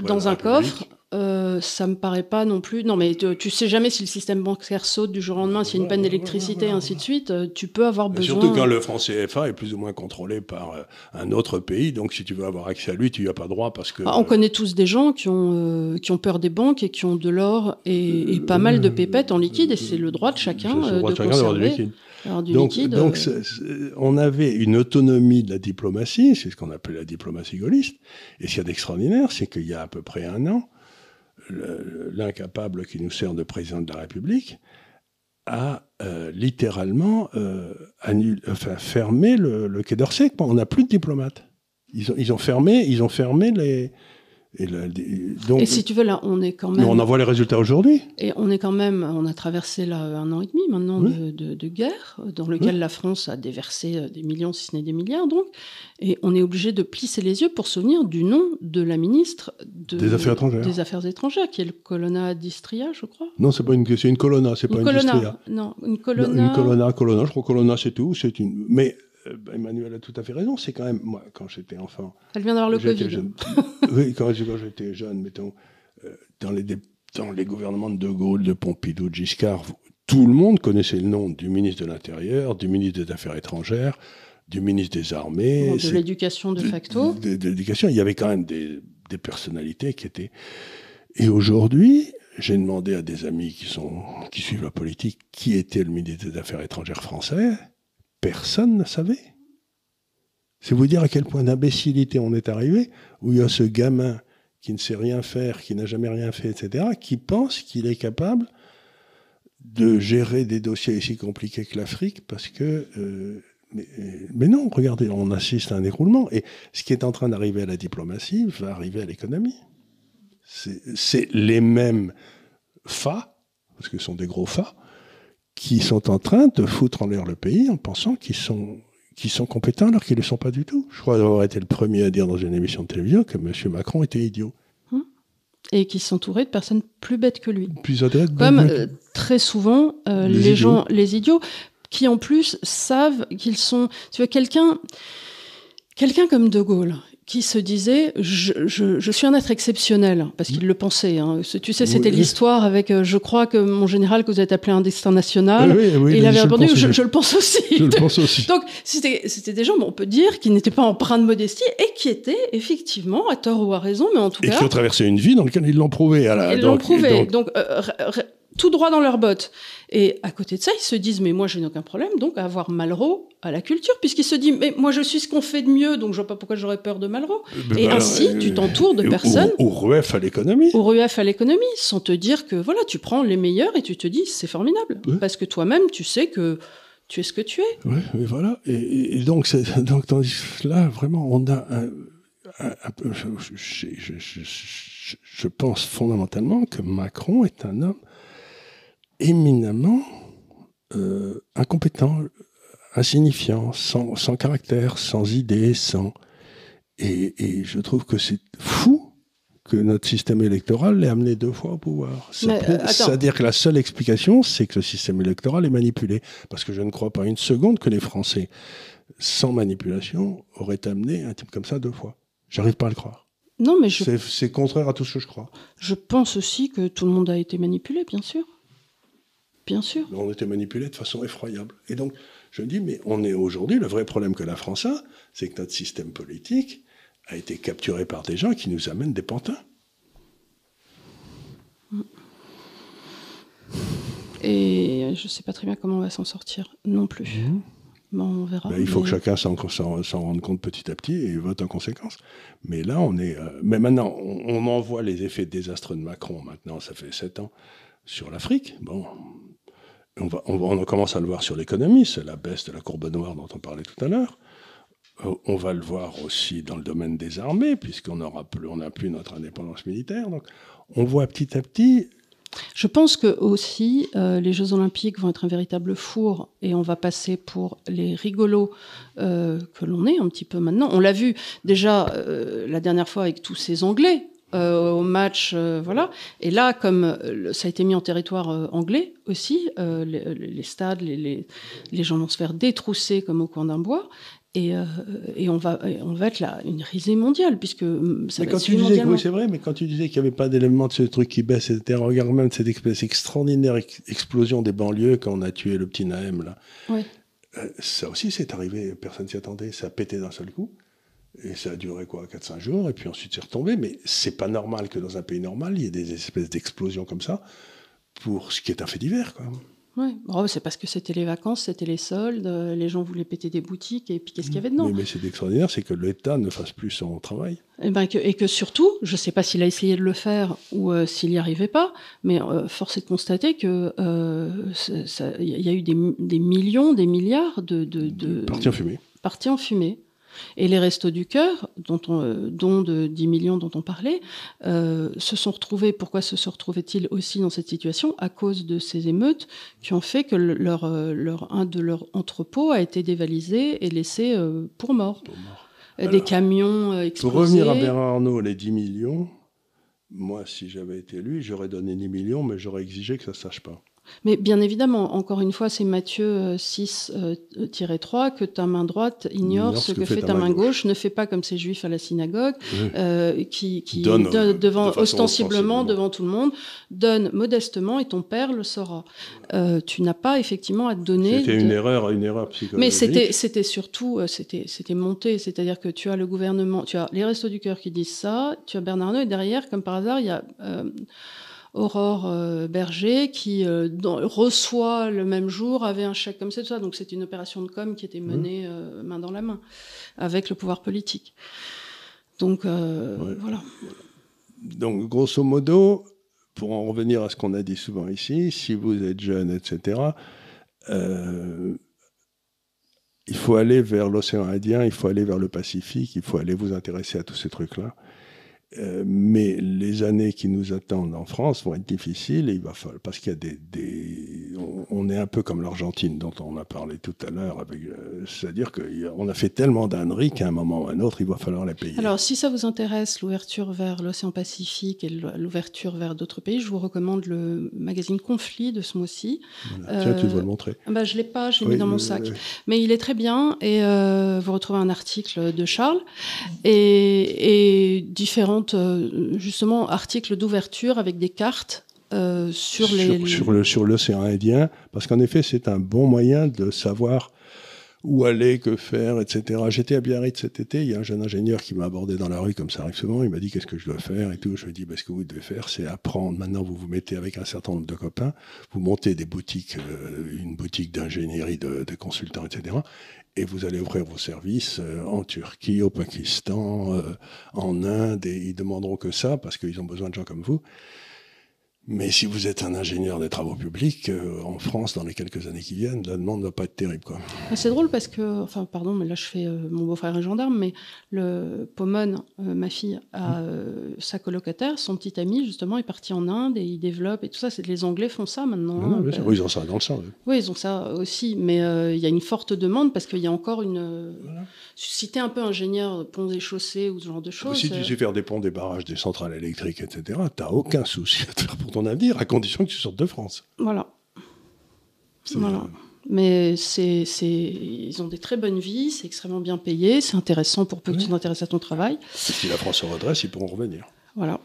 A: dans un coffre, euh, ça me paraît pas non plus. Non, mais tu, sais jamais si le système bancaire saute du jour au lendemain, s'il y a une panne d'électricité, ainsi de suite. Euh, tu peux avoir besoin.
B: Surtout quand le franc CFA est plus ou moins contrôlé par euh, un autre pays, donc si tu veux avoir accès à lui, tu n'y as pas droit parce que.
A: Ah, on connaît tous des gens qui ont qui ont peur des banques et qui ont de l'or et, pas mal de pépettes en liquide, et c'est le droit de chacun de, de conserver
B: donc, donc euh, on avait une autonomie de la diplomatie, c'est ce qu'on appelle la diplomatie gaulliste. Et ce qu'il y a d'extraordinaire, c'est qu'il y a à peu près un an, l'incapable qui nous sert de président de la République a euh, littéralement euh, enfin, fermé le, Quai d'Orsay. On n'a plus de diplomates. Ils ont, ils ont fermé, ils ont fermé les,
A: et, donc, et, si tu veux, là, on est quand même.
B: on en voit les résultats aujourd'hui.
A: Et on est quand même. On a traversé là un an et demi maintenant de, guerre, dans lequel la France a déversé euh, des millions, si ce n'est des milliards, donc. Et on est obligé de plisser les yeux pour se souvenir du nom de la ministre
B: des Affaires étrangères.
A: Des Affaires étrangères, qui est le colonna d'Istria, je crois.
B: Non, c'est pas une, c'est une colonna, c'est pas une
A: Distria. Non, une colonna.
B: une colonna, colonna. Je crois colonna, c'est tout. C'est une. Mais Emmanuel a tout à fait raison. C'est quand même, moi, quand j'étais enfant.
A: Elle vient d'avoir le Covid.
B: oui, quand, j'étais jeune, mettons, euh, dans, les, dans les gouvernements de De Gaulle, de Pompidou, de Giscard, tout le monde connaissait le nom du ministre de l'Intérieur, du ministre des Affaires étrangères, du ministre des Armées.
A: de l'éducation de facto.
B: De, l'éducation. Il y avait quand même des, des personnalités qui étaient. Et aujourd'hui, j'ai demandé à des amis qui, sont, qui suivent la politique qui était le ministre des Affaires étrangères français personne ne savait. C'est vous dire à quel point d'imbécilité on est arrivé, où il y a ce gamin qui ne sait rien faire, qui n'a jamais rien fait, etc., qui pense qu'il est capable de gérer des dossiers aussi compliqués que l'Afrique, parce que euh, mais, non, regardez, on assiste à un écroulement. Et ce qui est en train d'arriver à la diplomatie va arriver à l'économie. C'est les mêmes fa, parce que ce sont des gros fa, qui sont en train de foutre en l'air le pays en pensant qu'ils sont, qu'ils sont compétents alors qu'ils ne le sont pas du tout. Je crois avoir été le premier à dire dans une émission de télévision que M. Macron était idiot.
A: Hum. Et qui s'entourait de personnes plus bêtes que lui.
B: Plus
A: Comme euh, très souvent euh, les, gens, les idiots, qui en plus savent qu'ils sont. Tu vois, quelqu'un, quelqu'un comme De Gaulle, qui se disait je, je, je, suis un être exceptionnel parce qu'il le pensait. Hein. Tu sais, c'était l'histoire avec euh, je crois que mon général que vous êtes appelé un destin national.
B: et
A: il avait répondu je, je, le pense aussi.
B: Je le pense aussi.
A: Donc c'était c'était des gens, on peut dire, qui n'étaient pas empreints de modestie et qui étaient effectivement à tort ou à raison, mais en tout
B: et
A: cas.
B: Et qui ont traversé une vie dans laquelle ils l'ont prouvé. À la,
A: ils l'ont prouvé. Donc, euh, tout droit dans leurs bottes. Et à côté de ça, ils se disent, mais moi, je n'ai aucun problème, donc, à avoir Malraux à la culture, puisqu'ils se disent, mais moi, je suis ce qu'on fait de mieux, donc je vois pas pourquoi j'aurais peur de Malraux. Euh, et bah, ainsi, euh, tu t'entoures de personnes.
B: Au, RUEF à l'économie.
A: Au RUEF à l'économie, sans te dire que, voilà, tu prends les meilleurs et tu te dis, c'est formidable. Parce que toi-même, tu sais que tu es ce que tu es.
B: Oui, mais voilà. Et, donc, donc, là, vraiment, on a un, peu. Je, je pense fondamentalement que Macron est un homme éminemment euh, incompétent, insignifiant, sans, sans, caractère, sans idée, sans... Et, et je trouve que c'est fou que notre système électoral l'ait amené deux fois au pouvoir. Euh, c'est-à-dire que la seule explication, c'est que le système électoral est manipulé. Parce que je ne crois pas une seconde que les Français, sans manipulation, auraient amené un type comme ça deux fois. J'arrive pas à le croire.
A: Non, mais je...
B: C'est contraire à tout ce que je crois.
A: Je pense aussi que tout le monde a été manipulé, bien sûr. Bien sûr.
B: On était manipulé de façon effroyable. Et donc, je me dis, mais on est aujourd'hui, le vrai problème que la France a, c'est que notre système politique a été capturé par des gens qui nous amènent des pantins.
A: Et je ne sais pas très bien comment on va s'en sortir non plus. Mmh. Bon, on verra.
B: Ben, il faut que chacun s'en rende compte petit à petit et vote en conséquence. Mais là, on est. Euh, mais maintenant, on, on, en voit les effets désastreux de Macron. Maintenant, ça fait sept ans sur l'Afrique. Bon, on, commence à le voir sur l'économie, c'est la baisse de la courbe noire dont on parlait tout à l'heure. Euh, on va le voir aussi dans le domaine des armées, puisqu'on n'a plus, plus notre indépendance militaire. Donc, on voit petit à petit.
A: Je pense que aussi euh, les Jeux Olympiques vont être un véritable four et on va passer pour les rigolos euh, que l'on est un petit peu maintenant. On l'a vu déjà la dernière fois avec tous ces Anglais euh, au match, euh, voilà. Et là, comme euh, ça a été mis en territoire anglais aussi, les, stades, les, les, gens vont se faire détrousser comme au coin d'un bois. Et, et, on va on va être là une risée mondiale puisque mm, ça
B: mais quand tu disais oui c'est vrai mais quand tu disais qu'il n'y avait pas d'éléments de ce truc qui baisse etc regarde même cette extraordinaire explosion des banlieues quand on a tué le petit Naëm là
A: ouais.
B: ça aussi c'est arrivé personne s'y attendait ça a pété d'un seul coup et ça a duré quoi 4-5 jours, et puis ensuite c'est retombé. Mais c'est pas normal que dans un pays normal, il y ait des espèces d'explosions comme ça, pour ce qui est un fait divers. Quoi.
A: Ouais. Oh, c'est parce que c'était les vacances, c'était les soldes, euh, les gens voulaient péter des boutiques, et puis qu'est-ce qu'il y avait dedans?
B: Mais, c'est extraordinaire, c'est que l'État ne fasse plus son travail.
A: Et, eh ben que, et que surtout, je ne sais pas s'il a essayé de le faire ou euh, s'il n'y arrivait pas, mais euh, force est de constater qu'il y a eu des, des, millions, des milliards de... de, de
B: partis en fumée.
A: Partis en fumée. Et les Restos du Cœur, dont, on, euh, dont de 10 millions dont on parlait, euh, se sont retrouvés. Pourquoi se, se retrouvaient-ils aussi dans cette situation? À cause de ces émeutes qui ont fait que leur, euh, leur, un de leurs entrepôts a été dévalisé et laissé pour mort. Des camions explosés.
B: Pour revenir à Bernard Arnault, les 10 millions, moi, si j'avais été lui, j'aurais donné 10 millions, mais j'aurais exigé que ça ne sache pas.
A: Mais bien évidemment, encore une fois, c'est Matthieu 6-3 euh, que ta main droite ignore ce, que, fait ta main gauche. Ne fais pas comme ces juifs à la synagogue, euh, qui, qui donne, devant, ostensiblement devant tout le monde, donne modestement et ton père le saura. Euh, tu n'as pas effectivement à te donner.
B: C'était une erreur, une erreur psychologique.
A: Mais c'était, c'était surtout, c'était, c'était monté. C'est-à-dire que tu as le gouvernement, tu as les Restos du Cœur qui disent ça, tu as Bernard Arnault et derrière, comme par hasard, il y a Aurore euh, Berger, qui euh, reçoit le même jour, avait un chèque comme ça. Donc c'est une opération de com qui était menée euh, main dans la main avec le pouvoir politique. Donc voilà.
B: Donc grosso modo, pour en revenir à ce qu'on a dit souvent ici, si vous êtes jeune, etc., il faut aller vers l'océan Indien, il faut aller vers le Pacifique, il faut aller vous intéresser à tous ces trucs-là. Euh, mais les années qui nous attendent en France vont être difficiles et il va falloir, parce qu'il y a des, des on, est un peu comme l'Argentine dont on a parlé tout à l'heure, euh, c'est-à-dire qu'on a fait tellement d'âneries qu'à un moment ou à un autre, il va falloir les payer.
A: Alors, si ça vous intéresse, l'ouverture vers l'océan Pacifique et l'ouverture vers d'autres pays, je vous recommande le magazine Conflit de ce mois-ci.
B: Tiens, tu dois le montrer.
A: Euh, bah, je l'ai pas, je l'ai mis dans mon sac. Mais il est très bien et vous retrouvez un article de Charles et, et différents euh, justement articles d'ouverture avec des cartes euh, sur, les
B: sur, le sur l'océan Indien parce qu'en effet c'est un bon moyen de savoir où aller, que faire, etc. J'étais à Biarritz cet été, il y a un jeune ingénieur qui m'a abordé dans la rue, comme ça arrive souvent, il m'a dit qu'est-ce que je dois faire et tout. Je lui ai dit, bah, ce que vous devez faire, c'est apprendre. Maintenant, vous vous mettez avec un certain nombre de copains, vous montez des boutiques, euh, une boutique d'ingénierie, de, de, consultants, etc et vous allez ouvrir vos services euh, en Turquie, au Pakistan, euh, en Inde, et ils demanderont que ça parce qu'ils ont besoin de gens comme vous. Mais si vous êtes un ingénieur des travaux publics, euh, en France, dans les quelques années qui viennent, la demande ne va pas être terrible. Quoi.
A: Ah, c'est drôle parce que, enfin, pardon, mais là je fais euh, mon beau-frère est gendarme, mais le Pomone, euh, ma fille, a mmh. sa colocataire, son petit ami, justement, est parti en Inde et il développe et tout ça. Les Anglais font ça maintenant.
B: Hein, oui, ils ont ça dans le sang.
A: Oui, ils ont ça aussi, mais il y a une forte demande parce qu'il y a encore une. Si tu es un peu ingénieur ponts et chaussées ou ce genre de choses.
B: Si tu sais faire des ponts, des barrages, des centrales électriques, etc., tu n'as aucun souci à faire pour ton avenir, à condition que tu sortes de France.
A: Voilà. Voilà. Mais c'est, ils ont des très bonnes vies, c'est extrêmement bien payé, c'est intéressant pour peu que tu t'intéresses à ton travail.
B: si la France se redresse, ils pourront revenir.
A: Voilà.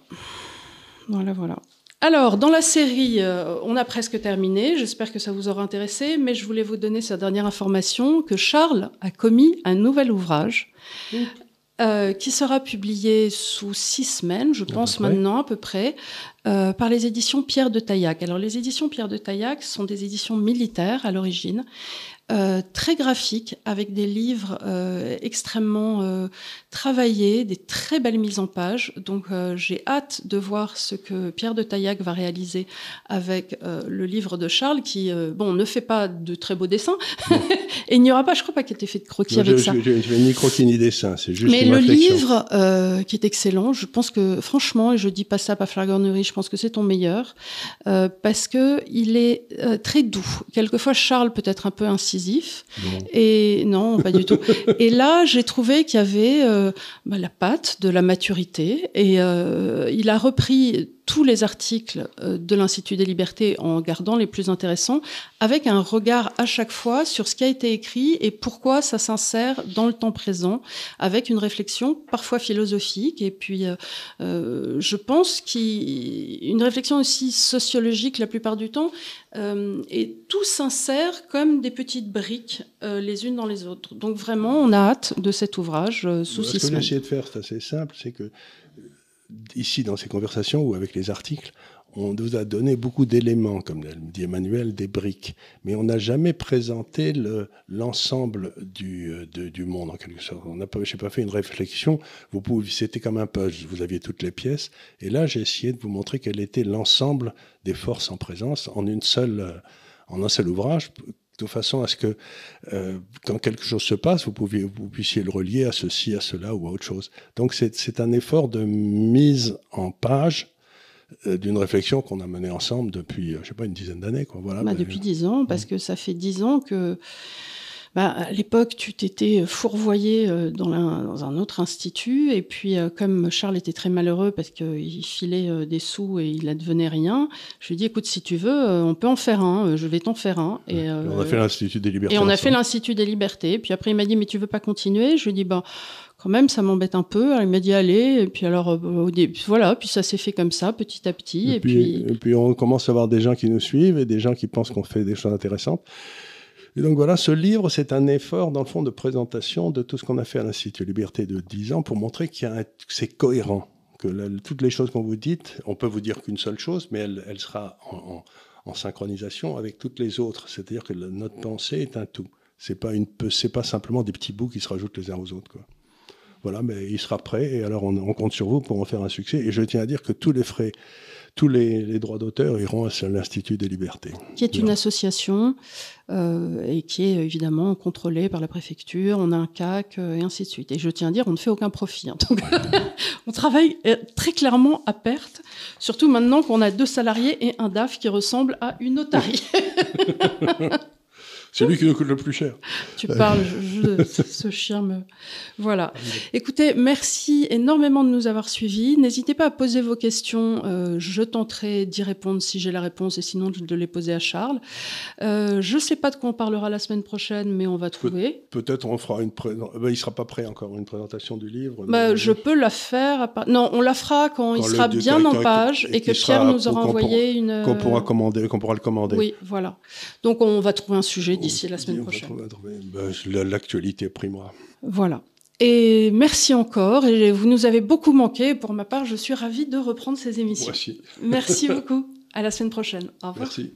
A: Voilà, voilà. Alors, dans la série, euh, on a presque terminé. J'espère que ça vous aura intéressé, mais je voulais vous donner cette dernière information que Charles a commis un nouvel ouvrage euh, qui sera publié sous six semaines, je pense maintenant à peu près, euh, par les éditions Pierre de Taillac. Alors les éditions Pierre de Taillac sont des éditions militaires à l'origine, euh, très graphiques, avec des livres euh, extrêmement euh, travaillés, des très belles mises en page. Donc j'ai hâte de voir ce que Pierre de Taillac va réaliser avec le livre de Charles, qui bon ne fait pas de très beaux dessins, et il n'y aura pas, je crois pas qu'il ait fait de croquis avec ça.
B: Je, je, ni croquis ni dessin, c'est juste.
A: Mais
B: le
A: livre qui est excellent, je pense que franchement, et je dis pas ça par flagornerie, je pense que c'est ton meilleur parce que il est très doux. Quelquefois Charles peut être un peu ainsi et non, pas du tout. Et là, j'ai trouvé qu'il y avait euh, bah, la patte de la maturité. Et euh, il a repris tous les articles euh, de l'Institut des libertés en gardant les plus intéressants, avec un regard à chaque fois sur ce qui a été écrit et pourquoi ça s'insère dans le temps présent, avec une réflexion parfois philosophique et puis euh, euh je pense qu'une réflexion aussi sociologique la plupart du temps, euh, et tout s'insère comme des petites briques euh, les unes dans les autres. Donc vraiment, on a hâte de cet ouvrage sous
B: Ce que j'ai essayé de faire, c'est assez simple, c'est que ici dans ces conversations ou avec les articles, on nous a donné beaucoup d'éléments, comme dit Emmanuel, des briques, mais on n'a jamais présenté l'ensemble du, euh, du monde en quelque sorte. On n'a pas, pas fait une réflexion. Vous pouvez, c'était comme un puzzle. Vous aviez toutes les pièces, et là j'ai essayé de vous montrer quel était l'ensemble des forces en présence en une seule, euh, en un seul ouvrage de façon à ce que euh, quand quelque chose se passe, vous, pouviez, vous puissiez le relier à ceci, à cela ou à autre chose. Donc c'est un effort de mise en page euh, d'une réflexion qu'on a menée ensemble depuis, euh, je sais pas, une dizaine d'années.
A: Voilà, bah, depuis dix ans, parce que ça fait dix ans que bah, à l'époque, tu t'étais fourvoyé euh, dans, dans, un autre institut, et puis euh, comme Charles était très malheureux parce qu'il filait euh, des sous et il advenait rien, je lui ai dit, écoute, si tu veux, on peut en faire un, je vais t'en faire un.
B: Et, on a fait l'Institut des Libertés.
A: Et on a fait l'Institut des Libertés. Puis après, il m'a dit, mais tu veux pas continuer? Je lui ai dit, bah, quand même, ça m'embête un peu. Alors, il m'a dit, allez. Et puis alors, voilà, puis ça s'est fait comme ça, petit à petit.
B: Et, puis, et puis, on commence à avoir des gens qui nous suivent et des gens qui pensent qu'on fait des choses intéressantes. Et donc voilà, ce livre, c'est un effort, dans le fond, de présentation de tout ce qu'on a fait à l'Institut Liberté de 10 ans pour montrer qu'il a c'est cohérent, que toutes les choses qu'on vous dit, on peut vous dire qu'une seule chose, mais elle, sera en, synchronisation avec toutes les autres. C'est-à-dire que notre pensée est un tout. C'est pas pas simplement des petits bouts qui se rajoutent les uns aux autres. Voilà, mais il sera prêt et alors on compte sur vous pour en faire un succès. Et je tiens à dire que tous les frais tous les, droits d'auteur iront à l'Institut des libertés.
A: Qui est une association euh, et qui est évidemment contrôlée par la préfecture. On a un CAC euh, et ainsi de suite. Et je tiens à dire, on ne fait aucun profit. Hein. Donc, on travaille euh, très clairement à perte, surtout maintenant qu'on a deux salariés et un DAF qui ressemble à une otarie.
B: C'est lui qui nous coûte le plus cher.
A: Tu parles, je, ce chien me... Voilà. Écoutez, merci énormément de nous avoir suivis. N'hésitez pas à poser vos questions. Euh, je tenterai d'y répondre si j'ai la réponse et sinon de les poser à Charles. Euh, je ne sais pas de quoi on parlera la semaine prochaine, mais on va trouver.
B: Peut-être on fera une présentation. Ben, il sera pas prêt encore, une présentation du livre.
A: Bah, je peux la faire. Non, on la fera quand, il sera bien en page et, que Pierre nous aura envoyé une...
B: Qu'on pourra, commander, qu'on pourra le commander.
A: Oui, voilà. Donc on va trouver un sujet d'ici la semaine prochaine.
B: Ben, l'actualité primoire.
A: Voilà. Et merci encore. Et vous nous avez beaucoup manqué. Pour ma part, je suis ravie de reprendre ces émissions.
B: Merci.
A: Merci beaucoup. À la semaine prochaine. Au revoir.
B: Merci.